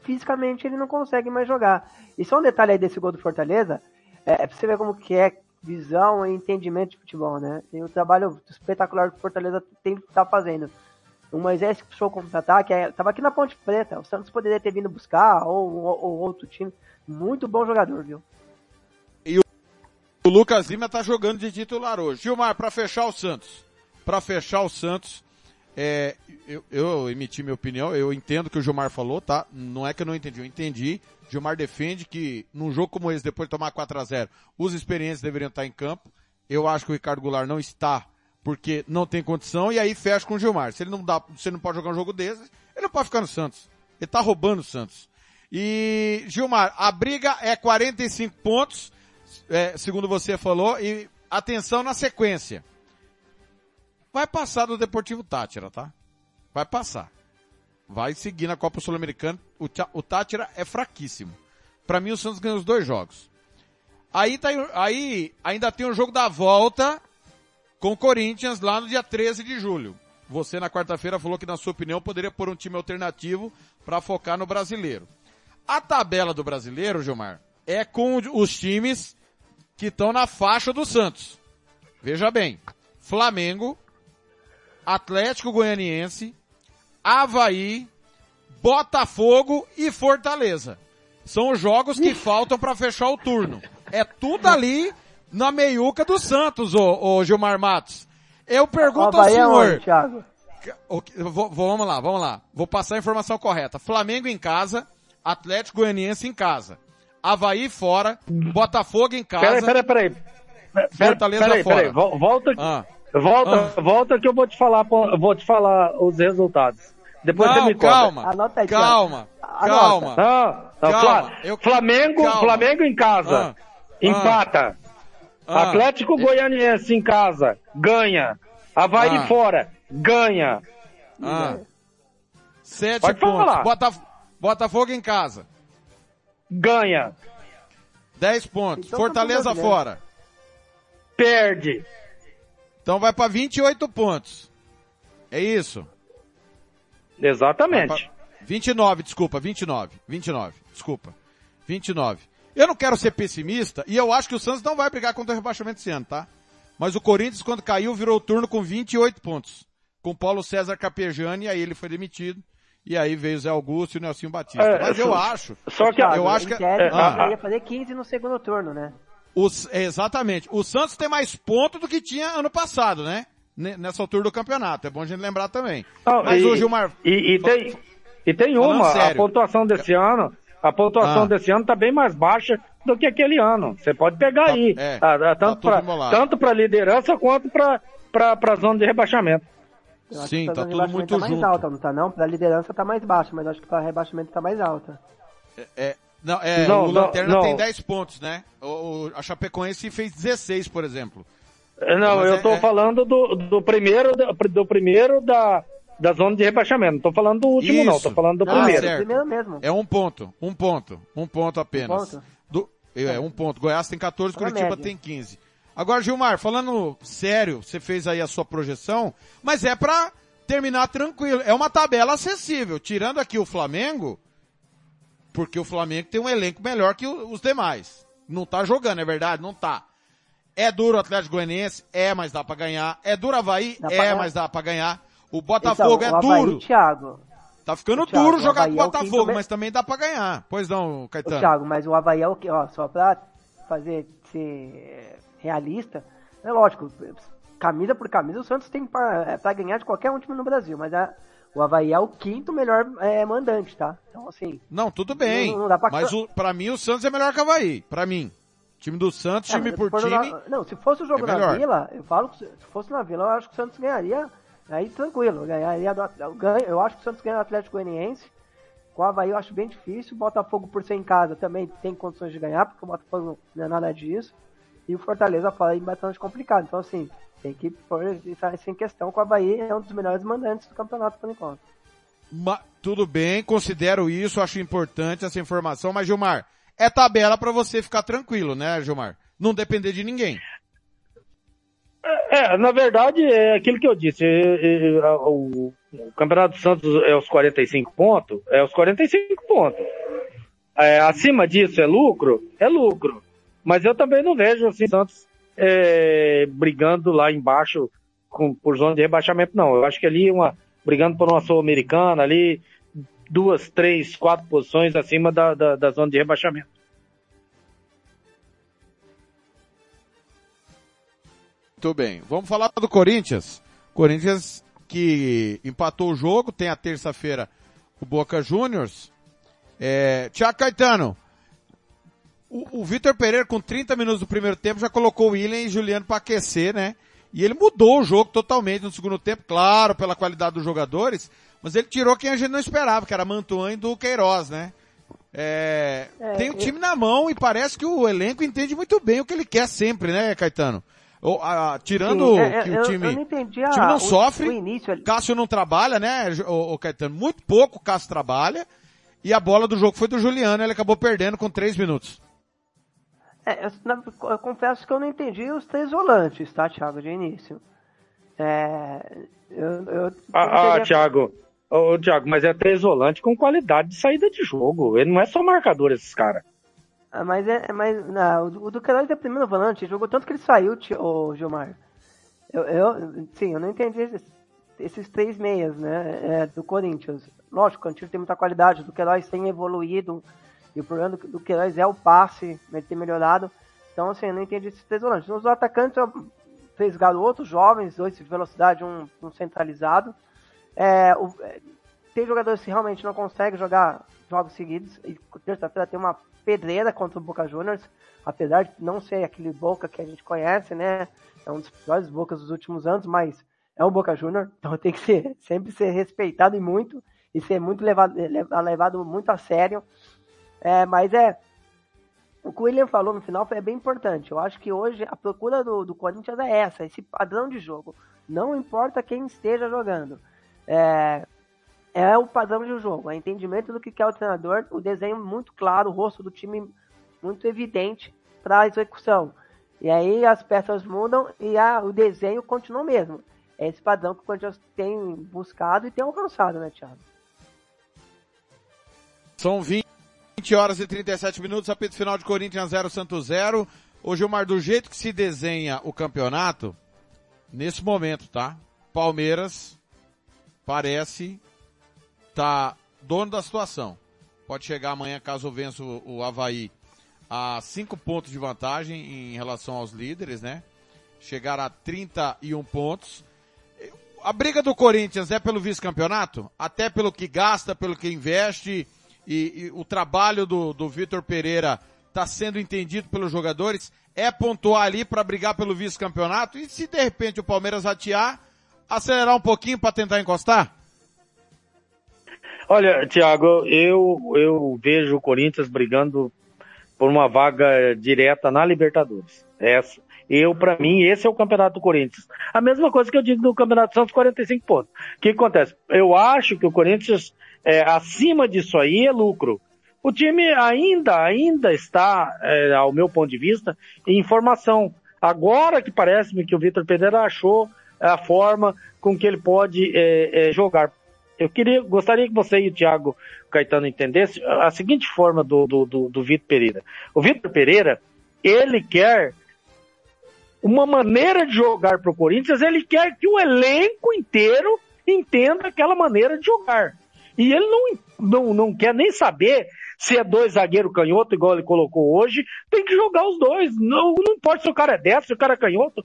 fisicamente ele não consegue mais jogar. E só um detalhe aí desse gol do Fortaleza, é, é pra você ver como que é visão e entendimento de futebol, né? Tem o trabalho espetacular que o Fortaleza tem que estar tá fazendo. O Moisés que puxou o contra-ataque, é, tava aqui na Ponte Preta. O Santos poderia ter vindo buscar, ou, ou, ou outro time. Muito bom jogador, viu? O Lucas Lima tá jogando de titular hoje. Gilmar, para fechar o Santos. Para fechar o Santos, é, eu, eu, emiti minha opinião, eu entendo o que o Gilmar falou, tá? Não é que eu não entendi, eu entendi. Gilmar defende que num jogo como esse, depois de tomar 4 a 0 os experientes deveriam estar em campo. Eu acho que o Ricardo Goulart não está, porque não tem condição, e aí fecha com o Gilmar. Se ele não dá, se ele não pode jogar um jogo desse, ele não pode ficar no Santos. Ele tá roubando o Santos. E, Gilmar, a briga é 45 pontos é, segundo você falou, e atenção na sequência. Vai passar do Deportivo Tátira, tá? Vai passar. Vai seguir na Copa Sul-Americana. O, o Tátira é fraquíssimo. Para mim o Santos ganhou os dois jogos. Aí, tá, aí ainda tem o jogo da volta com o Corinthians lá no dia 13 de julho. Você na quarta-feira falou que na sua opinião poderia pôr um time alternativo para focar no brasileiro. A tabela do brasileiro, Gilmar, é com os times que estão na faixa do Santos. Veja bem, Flamengo, Atlético Goianiense, Havaí, Botafogo e Fortaleza. São os jogos que faltam para fechar o turno. É tudo ali na meiuca do Santos, ô, ô Gilmar Matos. Eu pergunto ao senhor. É vamos lá, vamos lá. Vou passar a informação correta. Flamengo em casa, Atlético Goianiense em casa. Havaí fora, Botafogo em casa. Peraí, peraí, peraí. Fortaleza peraí, fora. Peraí, volta, ah. Volta, ah. volta que eu vou te falar, vou te falar os resultados. Depois não, você me calma, conta. Aí, calma, calma, calma. Não, calma. Eu... Flamengo, calma. Flamengo em casa, ah. empata. Ah. Atlético Goianiense em casa, ganha. Havaí ah. fora, ganha. Ah. Sete Pode pontos. Falar. Botaf... Botafogo em casa ganha. 10 pontos. Então, Fortaleza fora. Perde. Então vai para 28 pontos. É isso? Exatamente. 29, desculpa, 29. 29, desculpa. 29. Eu não quero ser pessimista e eu acho que o Santos não vai brigar contra o rebaixamento esse ano, tá? Mas o Corinthians, quando caiu, virou o turno com 28 pontos. Com Paulo César Capejani, aí ele foi demitido e aí veio o Zé Augusto e o Nelson Batista. É, Mas eu acho. Só que eu acho que quer, ah, ia fazer 15 no segundo turno, né? Os, exatamente. O Santos tem mais pontos do que tinha ano passado, né? Nessa altura do campeonato. É bom a gente lembrar também. Não, Mas e, o Gilmar. E, e tem, e tem uma, a pontuação desse ano, a pontuação ah. desse ano tá bem mais baixa do que aquele ano. Você pode pegar tá, aí. É, tá, tanto tá para tanto para liderança quanto para para zona de rebaixamento. Eu Sim, tá tudo muito tá mais junto. alta, não tá não? Pra liderança tá mais baixa, mas acho que pra rebaixamento tá mais alta. É, é não, é, não, o Lanterna não, tem 10 pontos, né? O, o, a Chapecoense fez 16, por exemplo. É, não, mas eu é, tô é... falando do, do primeiro, do, primeiro da, da zona de rebaixamento. Não tô falando do último, Isso. não. Tô falando do ah, primeiro. Certo. primeiro mesmo. É um ponto, um ponto, um ponto apenas. Um ponto? Do, é, um ponto. Goiás tem 14, Curitiba média. tem 15. Agora, Gilmar, falando sério, você fez aí a sua projeção, mas é pra terminar tranquilo. É uma tabela acessível. Tirando aqui o Flamengo, porque o Flamengo tem um elenco melhor que os demais. Não tá jogando, é verdade? Não tá. É duro o Atlético Goianiense? É, mas dá pra ganhar. É duro Havaí? Dá é, mas dá pra ganhar. O Botafogo Então, é o Havaí, duro. Thiago. Tá ficando Thiago, duro o jogar com Havaí o é o Botafogo, mas também dá pra ganhar. Pois não, Caetano. Thiago, mas o Havaí é o que, ó, só pra fazer ser realista, é lógico, camisa por camisa o Santos tem pra, é pra ganhar de qualquer um time no Brasil, mas é, o Havaí é o quinto melhor é, mandante, tá? Então assim. Não, tudo bem. Não, não dá pra- Mas o, pra mim o Santos é melhor que o Havaí. Pra mim. Time do Santos, É, time por time. na- não, se fosse o jogo é na melhor. Vila, eu falo que se se fosse na Vila, eu acho que o Santos ganharia aí tranquilo. Ganharia do, eu, ganho, eu acho que o Santos ganha do Atlético Goianiense. Com o Havaí eu acho bem difícil. O Botafogo, por ser em casa, também tem condições de ganhar, porque o Botafogo não é nada disso. E o Fortaleza fora aí bastante complicado. Então, assim, tem que pôr isso em questão que o Havaí é um dos melhores mandantes do campeonato por enquanto. Ma- tudo bem, considero isso, acho importante essa informação, mas Gilmar, é tabela pra você ficar tranquilo, né, Gilmar? Não depender de ninguém. É, na verdade, é aquilo que eu disse. é, é, é, o, o Campeonato do Santos é os 45 pontos, é os 45 pontos. É, acima disso é lucro? É lucro. Mas eu também não vejo assim, o Santos é, brigando lá embaixo com, por zona de rebaixamento, não. Eu acho que ali uma, brigando por uma Sul-Americana, ali duas, três, quatro posições acima da, da, da zona de rebaixamento. Muito bem. Vamos falar do Corinthians. Corinthians que empatou o jogo, tem a terça-feira o Boca Juniors. É, Tiago Caetano, o, o Vitor Pereira com 30 minutos do primeiro tempo já colocou o William e Juliano para aquecer, né? E ele mudou o jogo totalmente no segundo tempo, claro, pela qualidade dos jogadores, mas ele tirou quem a gente não esperava, que era Mantuan e do Queiroz, né? É, É, tem o time na mão e parece que o elenco entende muito bem o que ele quer sempre, né, Caetano? Ou, ah, tirando Sim, é, que eu- o time, eu não entendi o time a- não o- sofre, o início. Cássio não trabalha, né, o, Caetano? Muito pouco o Cássio trabalha, e a bola do jogo foi do Juliano, ele acabou perdendo com três minutos. É, eu, eu confesso que eu não entendi os três volantes, tá, Thiago, de início. É, eu, eu Ah, ah Thiago. Ô, Thiago, mas é três volante com qualidade de saída de jogo. Ele não é só marcador, esses caras. Ah, mas é, é mais, não, o, o do Queiroz é primeiro volante, jogou tanto que ele saiu, tio, ô, Gilmar. Eu, eu, sim, eu não entendi esses, esses três meias, né, é, do Corinthians. Lógico, o Cantillo tem muita qualidade, o do Queiroz tem evoluído, e o problema do, do Queiroz é o passe, né, ele melhorado. Então, assim, eu não entendi esses três volantes. Os atacantes, três garotos jovens, dois de velocidade, um, um centralizado. É, o- é, tem jogadores que realmente não conseguem jogar jogos seguidos. E terça-feira tem uma pedreira contra o Boca Juniors, apesar de não ser aquele Boca que a gente conhece, né? É um dos piores Bocas dos últimos anos, mas é um Boca Junior, então tem que ser sempre ser respeitado e muito e ser muito levado, levado muito a sério. É, mas é o que o William falou no final foi bem importante. Eu acho que hoje a procura do, do Corinthians é essa, esse padrão de jogo. Não importa quem esteja jogando. É, é o padrão de jogo, é entendimento do que quer o treinador, o desenho muito claro, o rosto do time muito evidente para a execução. E aí as peças mudam e a, o desenho continua o mesmo. É esse padrão que o Corinthians tem buscado e tem alcançado, né, Thiago? São 20 horas e 37 minutos, apito final de Corinthians 0, Santos 0. Ô Gilmar, do jeito que se desenha o campeonato, nesse momento, tá? Palmeiras parece tá dono da situação. Pode chegar amanhã, caso vença o, Havaí, a cinco pontos de vantagem em relação aos líderes, né? Chegar a 31 pontos. A briga do Corinthians é pelo vice-campeonato? Até pelo que gasta, pelo que investe e, e o trabalho do, do Vitor Pereira está sendo entendido pelos jogadores? É pontuar ali para brigar pelo vice-campeonato? E se de repente o Palmeiras ratear, acelerar um pouquinho para tentar encostar? Olha, Thiago, eu, eu vejo o Corinthians brigando por uma vaga direta na Libertadores. Essa. Eu, para mim, esse é o campeonato do Corinthians. A mesma coisa que eu digo do Campeonato Santos, 45 pontos. O que acontece? Eu acho que o Corinthians, é, acima disso aí, é lucro. O time ainda, ainda está, é, ao meu ponto de vista, em formação. Agora que parece-me que o Vitor Pereira achou a forma com que ele pode é, é, jogar. Eu queria, gostaria que você e o Thiago Caetano entendessem a seguinte forma do, do, do, do Vitor Pereira. O Vitor Pereira, ele quer uma maneira de jogar para o Corinthians, ele quer que o elenco inteiro entenda aquela maneira de jogar. E ele não, não, não quer nem saber se é dois zagueiro canhoto, igual ele colocou hoje, tem que jogar os dois. Não, não importa se o cara é destro, o cara é canhoto.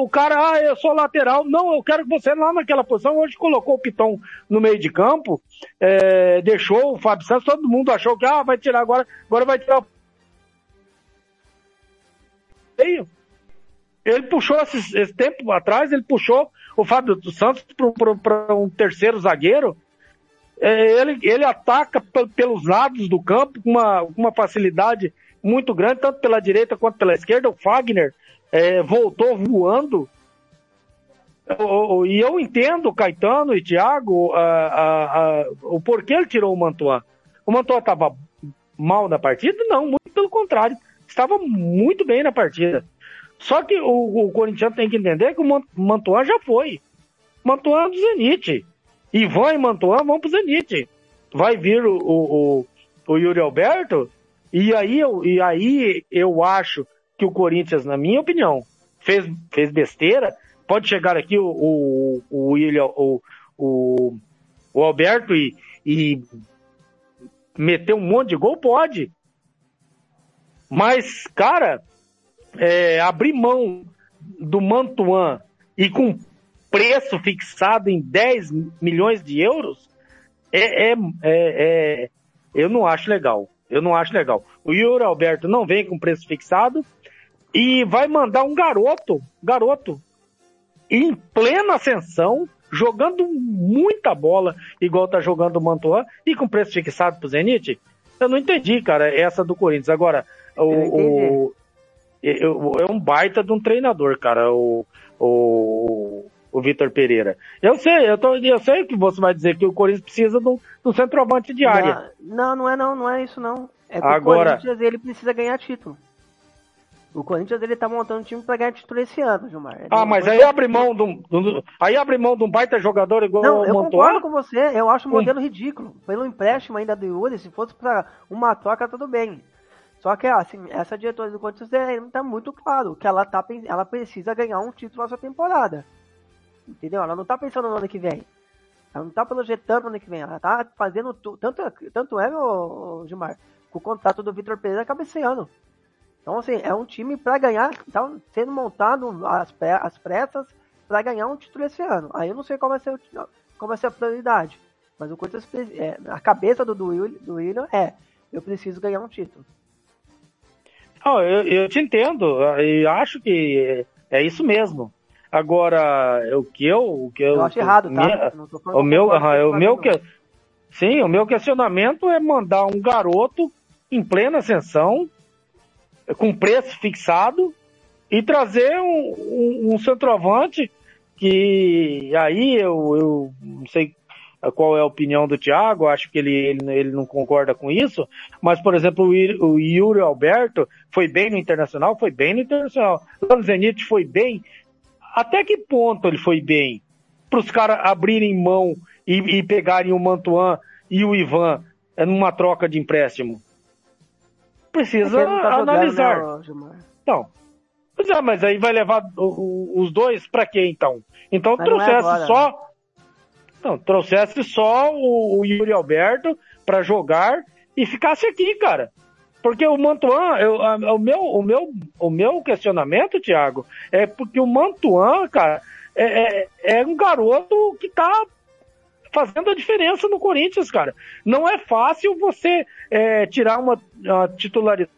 O cara, ah, eu sou lateral. Não, eu quero que você lá naquela posição. Hoje colocou o Piton no meio de campo, é, deixou o Fábio Santos, todo mundo achou que, ah, vai tirar agora, agora vai tirar o. Ele puxou esse, esse, tempo atrás, ele puxou o Fábio Santos para um terceiro zagueiro. É, ele, ele ataca pelos lados do campo com uma, uma facilidade muito grande, tanto pela direita quanto pela esquerda. O Fagner é, voltou voando. E eu entendo Caetano e Thiago a, a, a, o porquê ele tirou o Mantuan. O Mantuan estava mal na partida? Não, muito pelo contrário estava muito bem na partida. Só que o, o Corinthians tem que entender que o Mantuan já foi. Mantuan é do Zenit. Ivan e Mantuan vão pro Zenit. Vai vir o, o, o Yuri Alberto, e aí, eu, e aí eu acho que o Corinthians, na minha opinião, fez, fez besteira. Pode chegar aqui o, o, o, William, o, o, o Alberto e, e meter um monte de gol? Pode. Mas, cara, é, abrir mão do Mantuan e com preço fixado em 10 milhões de euros, é, é, é, é, eu não acho legal. Eu não acho legal. O Yuri Alberto não vem com preço fixado e vai mandar um garoto, garoto, em plena ascensão, jogando muita bola, igual tá jogando o Mantuan, e com preço fixado pro Zenit. Eu não entendi, cara, essa do Corinthians. Agora, o, o, é um baita de um treinador, cara, o, o, o Vitor Pereira. Eu sei, eu, tô, eu sei que você vai dizer que o Corinthians precisa um, de um centroavante de área. Não, não é não, não é isso não. É que Agora, o Corinthians ele precisa ganhar título. O Corinthians ele tá montando um time para ganhar título esse ano, Gilmar. Ele ah, mas aí abre mão de um, aí abre mão de um baita jogador igual não, eu Montoya. concordo com você. Eu acho o modelo ridículo. Pelo empréstimo ainda do Yuri, se fosse para uma troca tudo bem. Só que assim, essa diretoria do Corinthians está muito claro que ela, tá, ela precisa ganhar um título nessa temporada. Entendeu? Ela não está pensando no ano que vem. Ela não está projetando no ano que vem. Ela está fazendo tudo. Tanto, tanto é, o Gilmar, que o contrato do Vitor Pereira acaba esse ano. Então, assim, é um time para ganhar. Está sendo montado às, às pressas para ganhar um título esse ano. Aí eu não sei qual vai ser, qual vai ser a prioridade. Mas o Corinthians, é, a cabeça do, do, do William é: eu preciso ganhar um título. Não, eu, eu te entendo, e acho que é isso mesmo. Agora, o que eu. O que eu, eu acho errado, tá? Minha, o meu, o meu que, sim, o meu questionamento é mandar um garoto em plena ascensão, com preço fixado, e trazer um, um, um centroavante que aí eu, eu não sei qual é a opinião do Thiago, acho que ele, ele, ele não concorda com isso, mas, por exemplo, o, o Yuri Alberto foi bem no Internacional, foi bem no Internacional. O Zenit foi bem. Até que ponto ele foi bem? Para os caras abrirem mão e, e, pegarem o Mantuan e o Ivan é, numa troca de empréstimo? Precisa é tá analisar. Jogando, né, então, mas aí vai levar o, o, os dois para quê então? Então mas é trouxesse é só não, trouxesse só o, o Yuri Alberto para jogar e ficasse aqui, cara. Porque o Mantuan, eu, a, o, meu, o, meu, o meu questionamento, Thiago, é porque o Mantuan, cara, é, é, é um garoto que tá fazendo a diferença no Corinthians, cara. Não é fácil você é, tirar uma, uma titularidade.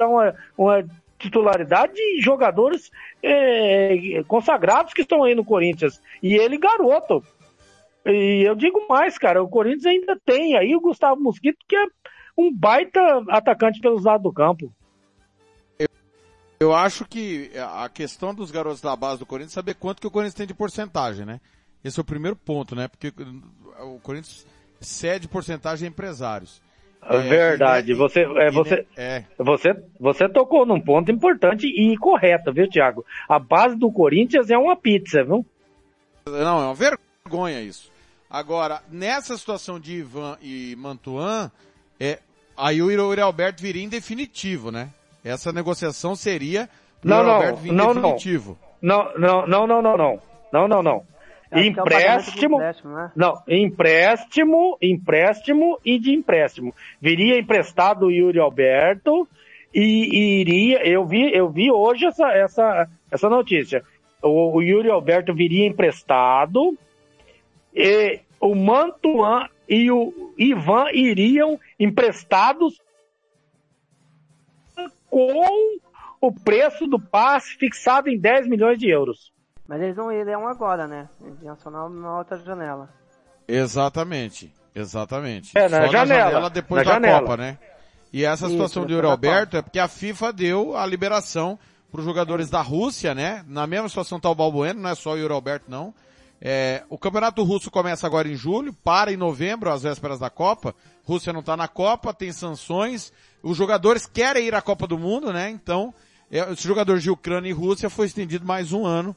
Uma, uma titularidade de jogadores é, consagrados que estão aí no Corinthians. E ele, garoto. E eu digo mais, cara, o Corinthians ainda tem aí o Gustavo Mosquito, que é um baita atacante pelos lados do campo. Eu, eu acho que a questão dos garotos da base do Corinthians é saber quanto que o Corinthians tem de porcentagem, né? Esse é o primeiro ponto, né? Porque o Corinthians cede porcentagem a empresários. É, Verdade. você, é, você, é. você, você tocou num ponto importante e correto, viu, Thiago? A base do Corinthians é uma pizza, viu? Não, é uma vergonha isso. Agora, nessa situação de Ivan e Mantuan, é, aí o Yuri Alberto viria em definitivo, né? Essa negociação seria não, não, Alberto vir não, definitivo. Não, não, não, não, não, não. Não, não, não. É Empréstimo. empréstimo, né? Não, empréstimo, empréstimo e de empréstimo. Viria emprestado o Yuri Alberto e, e iria. Eu vi, eu vi hoje essa, essa, essa notícia. O, o Yuri Alberto viria emprestado e o Mantuan e o Ivan iriam emprestados com o preço do passe fixado em 10 milhões de euros. Mas eles não iriam agora, né? Eles iam só numa outra janela. Exatamente. Exatamente. É, na Só janela. depois Na da janela. Copa, né? E essa Isso, situação do Yuri Alberto é porque a FIFA deu a liberação para os jogadores da Rússia, né? Na mesma situação tá o Balbueno, não é só o Yuri Alberto, não. É, o campeonato russo começa agora em julho, para em novembro, às vésperas da Copa. Rússia não está na Copa, tem sanções. Os jogadores querem ir à Copa do Mundo, né? Então, é, esse jogador de Ucrânia e Rússia foi estendido mais um ano.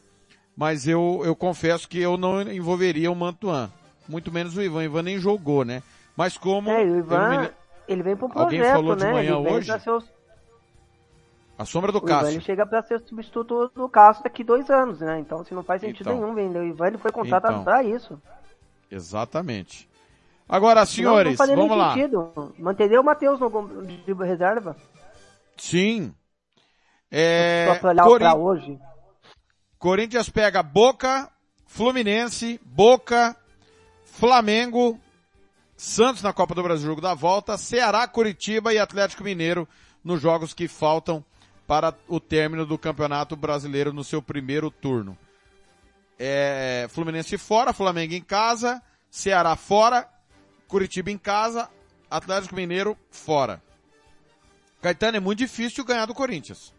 Mas eu, eu confesso que eu não envolveria o Mantuan. Muito menos o Ivan. O Ivan nem jogou, né? Mas como... É, o me Ivan, le- ele vem para um Alguém projeto, falou de né? manhã ele vem hoje? A sombra do o Cássio. ele chega para ser o substituto do Cássio daqui dois anos, né? Então, assim, não faz sentido Então. nenhum vender o Ivan, ele foi contratado Então. para isso. Exatamente. Agora, senhores, não, não vamos lá. sentido. Manteria o Matheus no de reserva. Sim. É, Só olhar Cori- pra hoje. Corinthians pega Boca, Fluminense, Boca, Flamengo, Santos na Copa do Brasil, jogo da volta, Ceará, Curitiba e Atlético Mineiro nos jogos que faltam para o término do Campeonato Brasileiro no seu primeiro turno. É, Fluminense fora, Flamengo em casa, Ceará fora, Curitiba em casa, Atlético Mineiro fora. Caetano, é muito difícil ganhar do Corinthians.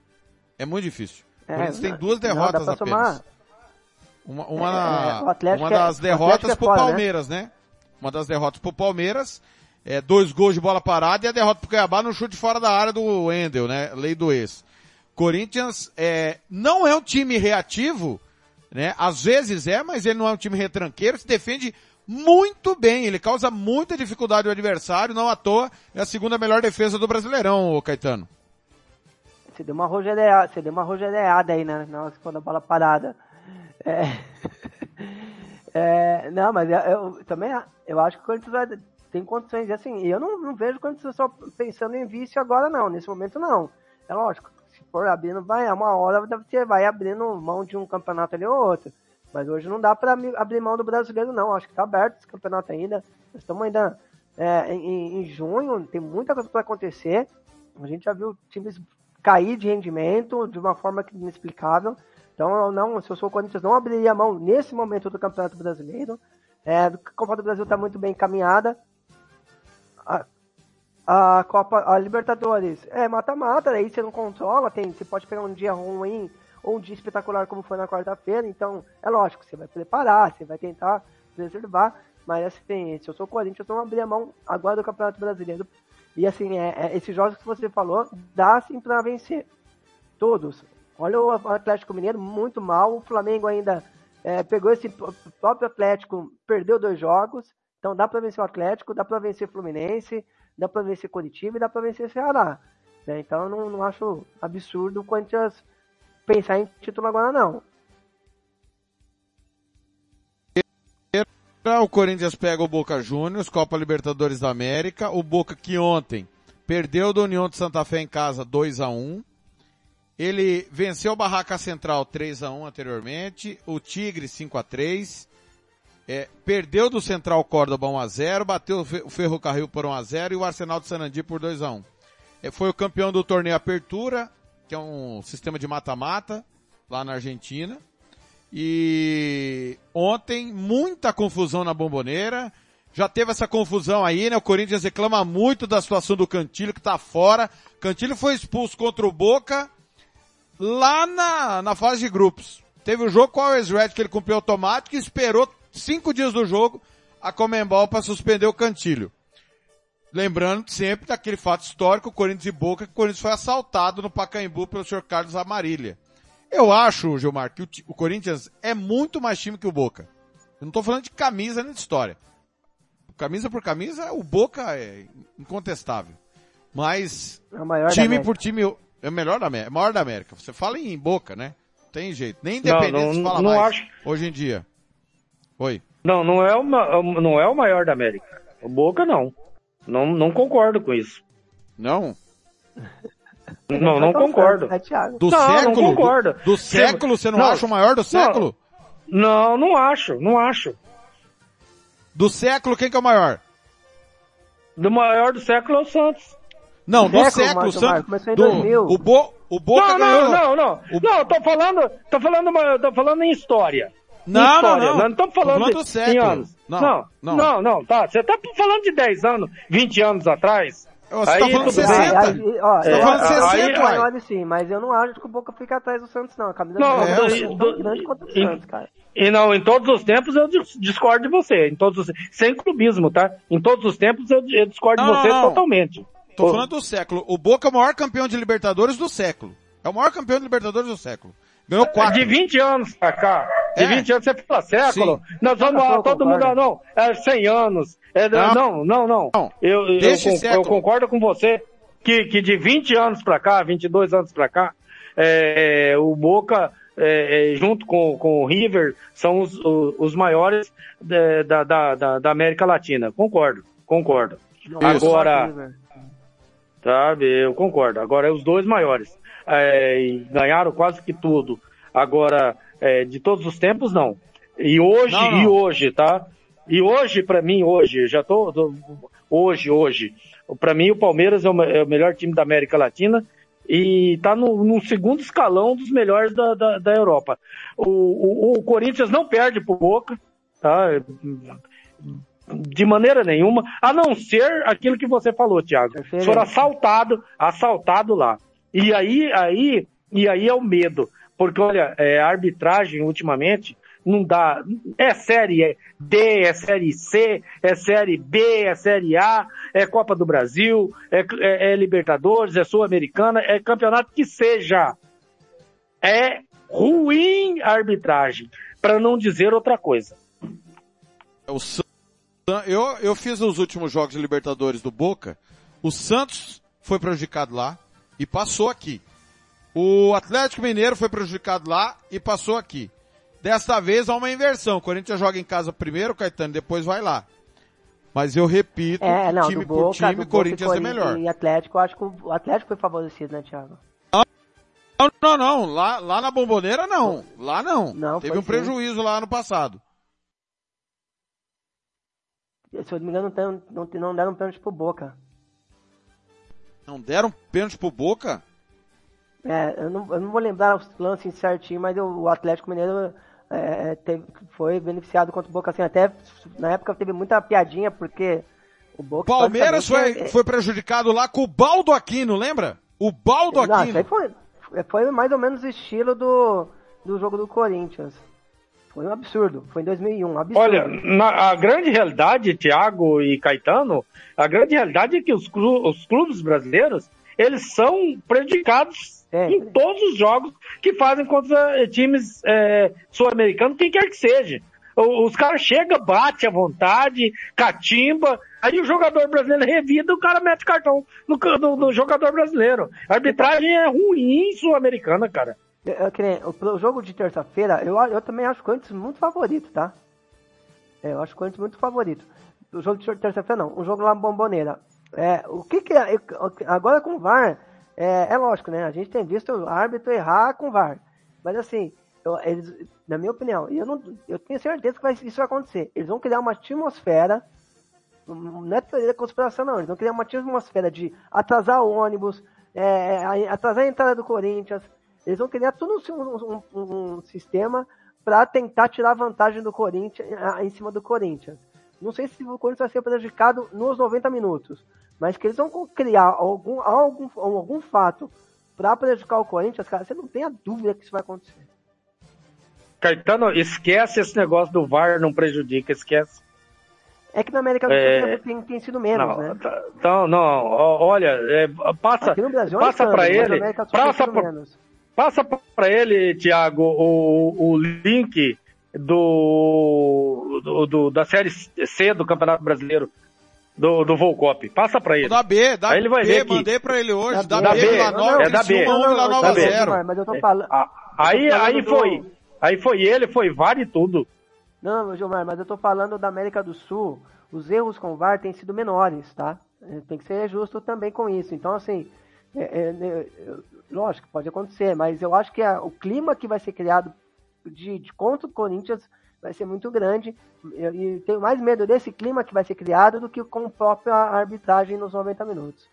É muito difícil. O É, Corinthians tem não, duas não, derrotas pra apenas. somar. Uma, uma, É, o Atlético uma é- das o derrotas é pro fora, né? Palmeiras, né? Uma das derrotas pro Palmeiras, é, dois gols de bola parada e a derrota pro Cuiabá no chute fora da área do Wendel, né? Lei do ex. Corinthians é, não é um time reativo, né? Às vezes é, mas ele não é um time retranqueiro, se defende muito bem, ele causa muita dificuldade ao adversário, não à toa é a segunda melhor defesa do Brasileirão, Caetano. Você deu uma rogereada, você deu uma rogereada aí, né? Quando a bola parada. É... É, não, mas eu, eu também eu acho que o Corinthians vai- tem condições, assim, eu não, não vejo o Corinthians só pensando em vício agora não, nesse momento não. É lógico, for abrindo, vai, é uma hora você vai abrindo mão de um campeonato ali ou outro. Mas hoje não dá mi- abrir mão do brasileiro não, acho que tá aberto esse campeonato ainda. Estamos ainda é, em, em junho, tem muita coisa para acontecer. A gente já viu times cair de rendimento de uma forma inexplicável. Então, eu não, se eu sou o Corinthians, não abriria mão nesse momento do Campeonato Brasileiro. É, a Copa do Brasil está muito bem encaminhada. A, Copa, a Libertadores, é mata-mata, aí você não controla, tem, você pode pegar um dia ruim ou um dia espetacular como foi na quarta-feira, então é lógico, você vai preparar, você vai tentar preservar, mas assim, se eu sou Corinthians, eu não abrir a mão agora do Campeonato Brasileiro. E assim, é, é, esses jogos que você falou, dá sim pra vencer. Todos. Olha o Atlético Mineiro muito mal, o Flamengo ainda é, pegou esse próprio Atlético, perdeu dois jogos, então dá pra vencer o Atlético, dá pra vencer o Fluminense, dá pra vencer Curitiba e dá pra vencer Ceará. né? Então eu não, não acho absurdo o Corinthians pensar em título agora não. O Corinthians pega o Boca Juniors, Copa Libertadores da América. O Boca que ontem perdeu do União de Santa Fé em casa 2 a 1 Ele venceu o Barraca Central 3 a 1 anteriormente. O Tigre 5 a 3 é, Perdeu do Central Córdoba 1 a 0 Bateu o Fe- o Ferrocarril por 1 a 0 E o Arsenal de Sanandi por 2 a 1 É, Foi o campeão do torneio Apertura, que é um sistema de mata-mata lá na Argentina. E ontem, muita confusão na bomboneira. Já teve essa confusão aí, né? O Corinthians reclama muito da situação do Cantilho, que tá fora. Cantilho foi expulso contra o Boca lá na, na fase de grupos. Teve o jogo com o Always Red que ele cumpriu automático e esperou cinco dias do jogo a Comembol para suspender o Cantilho. Lembrando sempre daquele fato histórico, Corinthians e Boca, que o Corinthians foi assaltado no Pacaembu pelo senhor Carlos Amarília. Eu acho, Gilmar, que o, o Corinthians é muito mais time que o Boca. Eu não tô falando de camisa nem de história. Camisa por camisa, o Boca é incontestável. Mas É time por time é o melhor da América, é o maior da América. Você fala em Boca, né? tem jeito. Nem independente Não, não- se fala não mais acho- hoje em dia. Oi. Não, não é, uma, não é o maior da América. O Boca não. Não, não concordo com isso. Não? Não, não Então, concordo. É, Thiago. Do Não, não século? concordo. Do, do século, você não, não, acha o maior do não. século? Não, não acho, não acho. Do século, quem que é o maior? Do maior do século é o Santos. Não, do Século, século, Marco, Santos. Marco, do, 2000. o, Bo, o Boca não, ganhou. não, não, não. O- Não, eu tô falando, tô falando, tô falando em história. Não, não, história. não. Nós não estamos falando, falando de- do século. em anos. Não, Não, não. não, não, tá. Você tá falando de 10 anos, 20 anos atrás. Você Aí tá falando tudo bem. 60. Aí, aí, ó, Você eu- tá falando É, 60, aí-. Olha sim, mas eu não acho que o Boca fica atrás do Santos, não. A camisa Não, do é, Boca é do- tão grande quanto o e- Santos, cara. E não, em todos os tempos eu dis- discordo de você. Em todos os, sem clubismo, tá? Em todos os tempos eu, eu discordo Não, de você não, não. totalmente. Tô falando do século. O Boca é o maior campeão de Libertadores do século. É o maior campeão de Libertadores do século. Ganhou quatro. De 20 anos pra cá. De É. 20 anos, você fala século. Nós vamos lá, todo mundo, ah, não, é 100 anos. É, Não. não, não, não. Não. Eu, eu, eu concordo com você que, que de 20 anos pra cá, 22 anos pra cá, é, o Boca, é, é, junto com, com o River, são os, os maiores é, da, da, da, da América Latina. Concordo, concordo. Não, Agora- River. Sabe, eu concordo. Agora, é os dois maiores. É, e ganharam quase que tudo. Agora, é, de todos os tempos, não. E hoje, Não, não. e hoje, tá? E hoje, pra mim, hoje, já tô, tô- hoje, hoje, pra mim o Palmeiras é o, é o melhor time da América Latina e tá no, no segundo escalão dos melhores da, da, da Europa. O, o, o Corinthians não perde pro Boca, tá? De maneira nenhuma, a não ser aquilo que você falou, Thiago. For assaltado, assaltado lá. E aí, aí, e aí é o medo. Porque, olha, é, a arbitragem ultimamente não dá. É série D, é série C, é série B, é série A, é Copa do Brasil, é, é- é Libertadores, é Sul-Americana, é campeonato que seja. É ruim a arbitragem, para não dizer outra coisa. O eu, eu fiz os últimos jogos de Libertadores do Boca. O Santos foi prejudicado lá e passou aqui. O Atlético Mineiro foi prejudicado lá e passou aqui. Desta vez há uma inversão. O Corinthians joga em casa primeiro, Caetano depois vai lá. Mas eu repito, É, não, time do por Boca, time, Boca Corinthians e é melhor. E Atlético, eu acho que o Atlético foi favorecido, né, Thiago? Não, não, não. Lá, lá na Bomboneira não. Lá não. Não, Teve um sim. prejuízo lá no passado. Se eu não me engano, não, não, não deram pênalti pro Boca. Não deram pênalti pro Boca? É, eu não, eu não vou lembrar os lances certinho, mas eu- o Atlético Mineiro é, teve- foi beneficiado contra o Boca, assim, até na época teve muita piadinha, porque o Boca... Palmeiras foi, basicamente, é- foi prejudicado lá com o Baldo Aquino, lembra? O Baldo Não, isso Aquino. aí foi, foi mais ou menos o estilo do, do jogo do Corinthians. Foi um absurdo. Foi em 2001, um absurdo. Olha, na- a grande realidade, Thiago e Caetano, a grande realidade é que os, clu- os clubes brasileiros, eles são prejudicados Sempre. em todos os jogos que fazem contra eh, times eh, sul-americanos, quem quer que seja. Os caras chegam, bate à vontade, catimba, aí o jogador brasileiro revida, o cara mete cartão no, no- no jogador brasileiro. A arbitragem é ruim sul-americana, cara. Eu, eu, que nem- o, o jogo de terça-feira, eu, eu também acho o Corinthians muito favorito, tá? É, eu acho o Corinthians muito favorito. O jogo de terça-feira não, o jogo lá na Bomboneira. É, o que que é, agora com o VAR, é, é lógico, né? A gente tem visto o árbitro errar com o VAR. Mas assim, eu- eles, na minha opinião, eu, não, eu tenho certeza que vai- isso vai acontecer. Eles vão criar uma atmosfera, não é teoria da conspiração não, eles vão criar uma atmosfera de atrasar o ônibus, é, a- atrasar a entrada do Corinthians, eles vão criar todo um, um- um- sistema para tentar tirar vantagem do Corinthians em cima do Corinthians. Não sei se o Corinthians vai ser prejudicado nos 90 minutos, mas que eles vão criar algum, algum, algum fato para prejudicar o Corinthians, cara, você não tem a dúvida que isso vai acontecer. Caetano, esquece esse negócio do VAR, não prejudica, esquece. É que na América do Sul É. tem, tem sido menos, não, né? tá- Então, não, olha, é, passa, Aqui no Brasil é passa para ele, passa para ele, Thiago, o, o link do, do, do- da série C do Campeonato Brasileiro do, do Volcop. Passa para ele. Da B, da Aí ele vai B, ver que- mandei pra ele hoje. Da, Da B, B, Vila Nova, é da B. Criciúma, Vila Nova da B. zero. Mas eu tô falando. Aí, aí foi. Aí foi ele, foi VAR e tudo. Não, Gilmar, mas eu tô falando da América do Sul. Os erros com o VAR têm sido menores, tá? É, Tem que ser justo também com isso. Então, assim, é, é, é, é, lógico, pode acontecer, mas eu acho que a- o clima que vai ser criado de, de contra o Corinthians vai ser muito grande. E, tenho mais medo desse clima que vai ser criado do que com a própria arbitragem nos 90 minutos.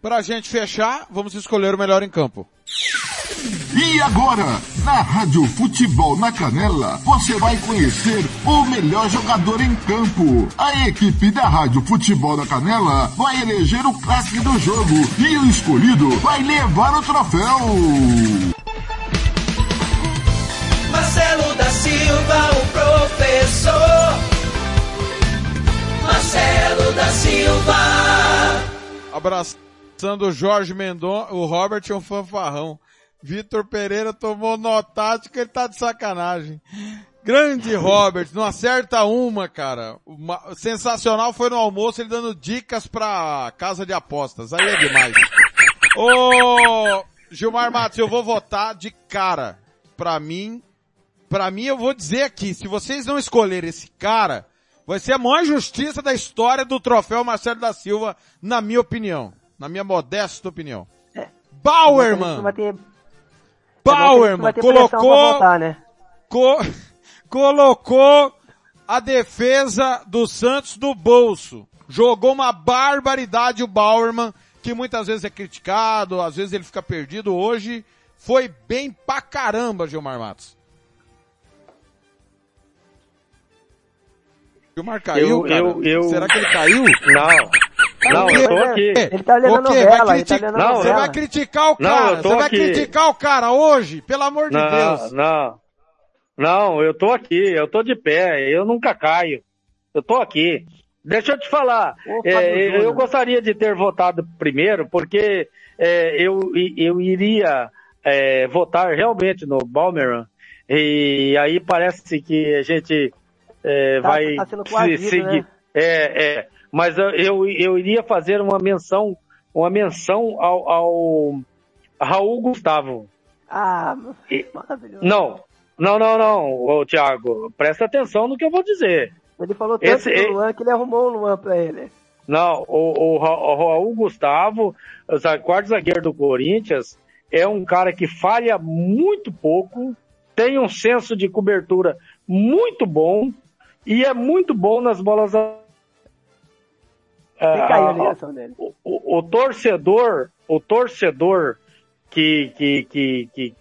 Pra gente fechar, vamos escolher o melhor em campo. E agora, na Rádio Futebol na Canela, você vai conhecer o melhor jogador em campo. A equipe da Rádio Futebol na Canela vai eleger o craque do jogo e o escolhido vai levar o troféu. Marcelo da Silva, o professor. Marcelo da Silva. Abraçando o Jorge Mendon, o Robert é um fanfarrão. Vitor Pereira tomou notática, ele tá de sacanagem. Grande Robert, não acerta uma, cara. Uma- sensacional foi no almoço ele dando dicas pra casa de apostas. Aí é demais. Ô, Gilmar Matos, eu vou votar de cara. Pra mim, pra mim eu vou dizer aqui, se vocês não escolherem esse cara, vai ser a maior injustiça da história do troféu Marcelo da Silva, na minha opinião. Na minha modesta opinião. Bauerman! Ter, Bauerman pra colocou, votar, né? co- colocou a defesa do Santos no bolso. Jogou uma barbaridade o Bauerman, que muitas vezes é criticado, às vezes ele fica perdido. Hoje foi bem pra caramba, Gilmar Matos. Gilmar caiu, Eu- cara? eu- eu- Será que ele caiu? Não. Não, eu tô aqui. Ele tá olhando a O quê? Vai novela, ele tá olhando Não, Você novela. vai criticar o Não, cara, eu tô você vai aqui. criticar o cara hoje, pelo amor de Não, Deus. não. Não, eu tô aqui, eu tô de pé, eu nunca caio. Eu tô aqui. Deixa eu te falar, Ô, é, eu gostaria de ter votado primeiro, porque é, eu, eu iria é, votar realmente no Balmeran, e aí parece que a gente é, Tá- vai tá coagido, seguir. né? É, é, mas eu, eu, eu iria fazer uma menção, uma menção ao, ao Raul Gustavo. Ah, E- maravilhoso. Não, não, não, não, ô, Thiago, presta atenção no que eu vou dizer. Ele falou tanto Esse- do Luan que ele arrumou o Luan pra ele. Não, o, o, o Raul Gustavo, o quarto zagueiro do Corinthians, é um cara que falha muito pouco, tem um senso de cobertura muito bom e é muito bom nas bolas. a- caiu a Ah, ligação dele. o, o- o torcedor, o torcedor que, que, que, que,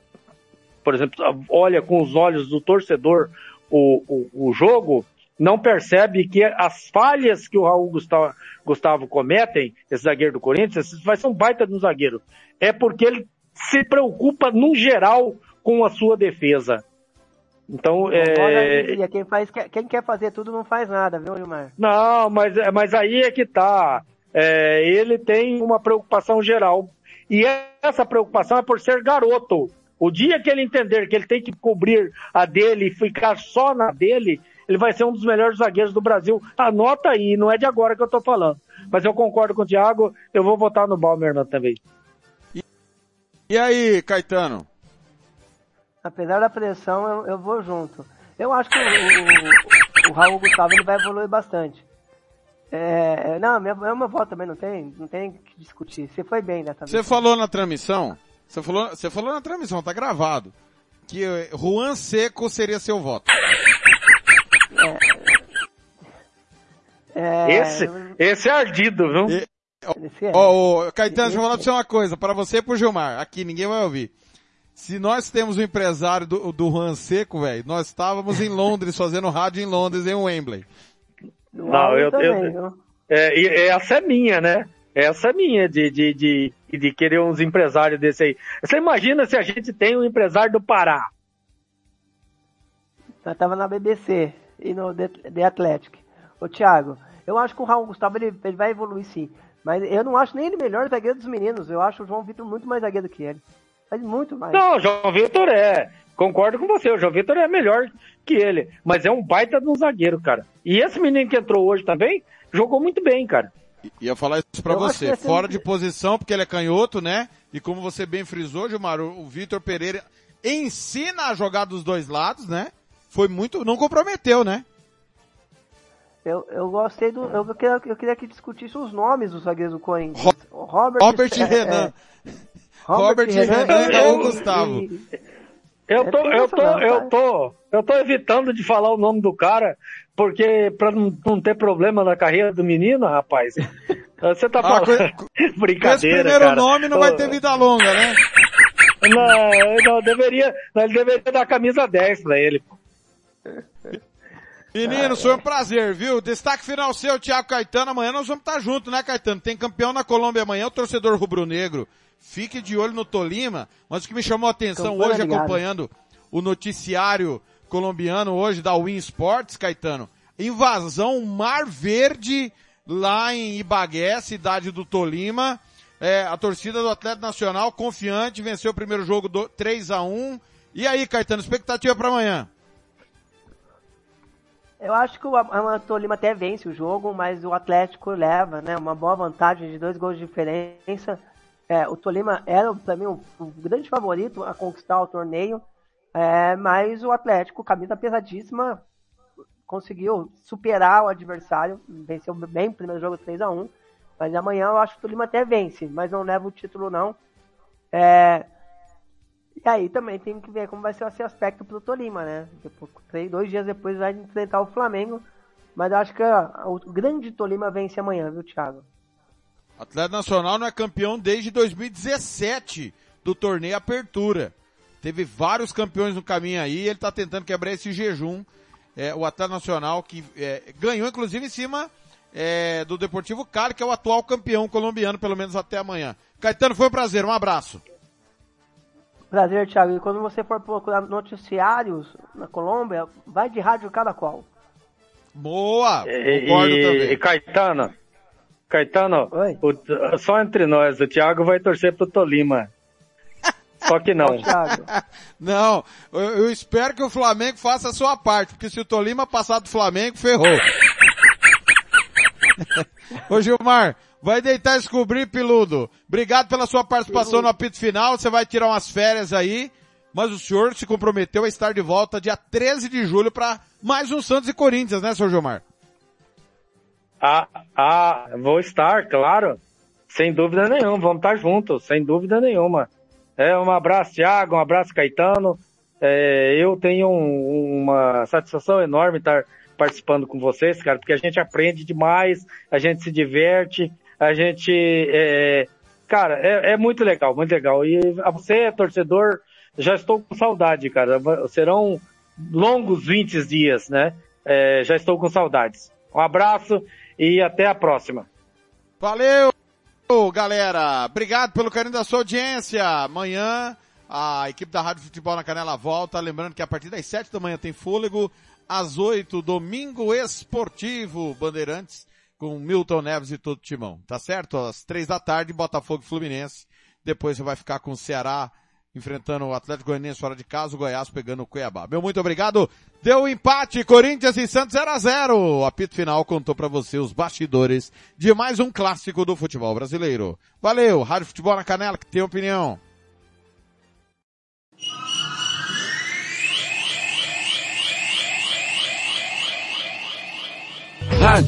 por exemplo, olha com os olhos do torcedor o, o, o jogo, não percebe que as falhas que o Raul Gustavo, Gustavo cometem, esse zagueiro do Corinthians, esse vai ser um baita de um zagueiro. É porque ele se preocupa, no geral, com a sua defesa. Então, é, dizia, quem, faz, quem quer fazer tudo não faz nada, viu, Gilmar? não, mas, mas aí é que tá. É, ele tem uma preocupação geral. E essa preocupação é por ser garoto. O dia que ele entender que ele tem que cobrir a dele e ficar só na dele, ele vai ser um dos melhores zagueiros do Brasil. Anota aí, não é de agora que eu tô falando. Mas eu concordo com o Thiago, eu vou votar no Balmerman também. E aí, Caetano? Apesar da pressão, eu, eu vou junto. Eu acho que o, o, o Raul Gustavo ele vai evoluir bastante. É, não, minha, é uma voto também, não tem, não tem que discutir. Você foi bem dessa Você falou na transmissão, você falou, você falou na transmissão, tá gravado, que eh, Juan Seco seria seu voto. É, Esse, esse é ardido, viu? E- é. Ó, ô, Caetano, deixa eu falar pra você uma coisa, para você e pro Gilmar, aqui ninguém vai ouvir. Se nós temos um empresário do, do Juan Seco, velho, nós estávamos em Londres, fazendo rádio em Londres, em Wembley. Não, áudio eu- também, eu-? É, e essa é minha, né? Essa é minha, de, de, de, de querer uns empresários desse aí. Você imagina se a gente tem um empresário do Pará. Nós tava na BBC e no The, The Athletic. Ô Thiago, eu acho que o Raul Gustavo ele, ele vai evoluir sim. Mas eu não acho nem ele melhor zagueiro dos meninos. Eu acho o João Vitor muito mais zagueiro que ele. Faz muito mais. Não, o João Vitor é. Concordo com você, o João Vitor é melhor que ele. Mas é um baita de um zagueiro, cara. E esse menino que entrou hoje também, jogou muito bem, cara. I- Ia falar isso pra Eu acho você, fora de posição, porque ele é canhoto, né? E como você bem frisou, Gilmar, o, o Vitor Pereira, ensina a jogar dos dois lados, né? Foi muito, não comprometeu, né? Eu, eu gostei do. Eu queria, eu queria que discutisse os nomes dos zagueiros do Corinthians. Ro Robert, Robert e Renan. É, Robert, Robert e Renan, Renan e Gustavo. Eu tô, eu tô, eu tô, eu tô evitando de falar o nome do cara, porque pra não, não ter problema na carreira do menino, rapaz. Você tá falando. Ah, Brincadeira. Esse primeiro cara. nome não vai ter vida longa, né? Não, não, deveria, não, ele deveria dar camisa 10 pra ele. Menino, foi um prazer, viu? Destaque final seu, Thiago Caetano. Amanhã nós vamos estar juntos, né, Caetano? Tem campeão na Colômbia amanhã, o torcedor rubro-negro. Fique de olho no Tolima. Mas o que me chamou a atenção Campanha hoje, ligado. acompanhando o noticiário colombiano hoje da Win Sports, Caetano. Invasão Mar Verde lá em Ibagué, cidade do Tolima. É, a torcida do Atlético Nacional, confiante, venceu o primeiro jogo do, 3 a 1 E aí, Caetano, expectativa para amanhã? Eu acho que o, o Tolima até vence o jogo, mas o Atlético leva, né? Uma boa vantagem de dois gols de diferença. É, o Tolima era, para mim, o, o, grande favorito a conquistar o torneio, é, mas o Atlético, camisa pesadíssima, conseguiu superar o adversário, venceu bem o primeiro jogo 3 a 1 mas amanhã eu acho que o Tolima até vence, mas não leva o título não. É, e aí também tem que ver como vai ser esse aspecto pro Tolima, né? Depois, dois dias depois vai enfrentar o Flamengo. Mas eu acho que ó, o grande Tolima vence amanhã, viu, Thiago? Atlético Nacional não é campeão desde 2017 do torneio Apertura. Teve vários campeões no caminho aí, ele tá tentando quebrar esse jejum. É, o Atlético Nacional que é, ganhou inclusive em cima é, do Deportivo Cali, que é o atual campeão colombiano, pelo menos até amanhã. Caetano, foi um prazer, um abraço. Prazer, Thiago. E quando você for procurar noticiários na Colômbia, vai de rádio cada qual. Boa! E, e, e Caetano, Caetano, o, só entre nós, o Thiago vai torcer pro Tolima. Só que não. não, eu, eu, espero que o Flamengo faça a sua parte, porque se o Tolima passar do Flamengo, ferrou. Ô Gilmar, Vai deitar e descobrir, Piludo. Obrigado pela sua participação no apito final. Você vai tirar umas férias aí. Mas o senhor se comprometeu a estar de volta dia 13 de julho para mais um Santos e Corinthians, né, senhor Gilmar? Ah, ah, vou estar, claro. Sem dúvida nenhuma. Vamos estar juntos, sem dúvida nenhuma. É, um abraço, Thiago, um abraço, Caetano. É, eu tenho um, uma satisfação enorme estar participando com vocês, cara, porque a gente aprende demais, a gente se diverte, a gente, é, cara, é, é, muito legal, muito legal. E você, torcedor, já estou com saudade, cara. Serão longos 20 dias, né? É, já estou com saudades. Um abraço e até a próxima. Valeu, galera. Obrigado pelo carinho da sua audiência. Amanhã a equipe da Rádio Futebol na Canela volta. Lembrando que a partir das 7 da manhã tem fôlego. Às 8, domingo esportivo, Bandeirantes com Milton Neves e todo o timão, tá certo? Às três da tarde, Botafogo e Fluminense. Depois você vai ficar com o Ceará enfrentando o Atlético Goianiense fora de casa, o Goiás pegando o Cuiabá. Meu muito obrigado. Deu um empate, Corinthians e Santos 0 a 0. O apito final contou para você os bastidores de mais um clássico do futebol brasileiro. Valeu, Rádio Futebol na Canela, que tem opinião.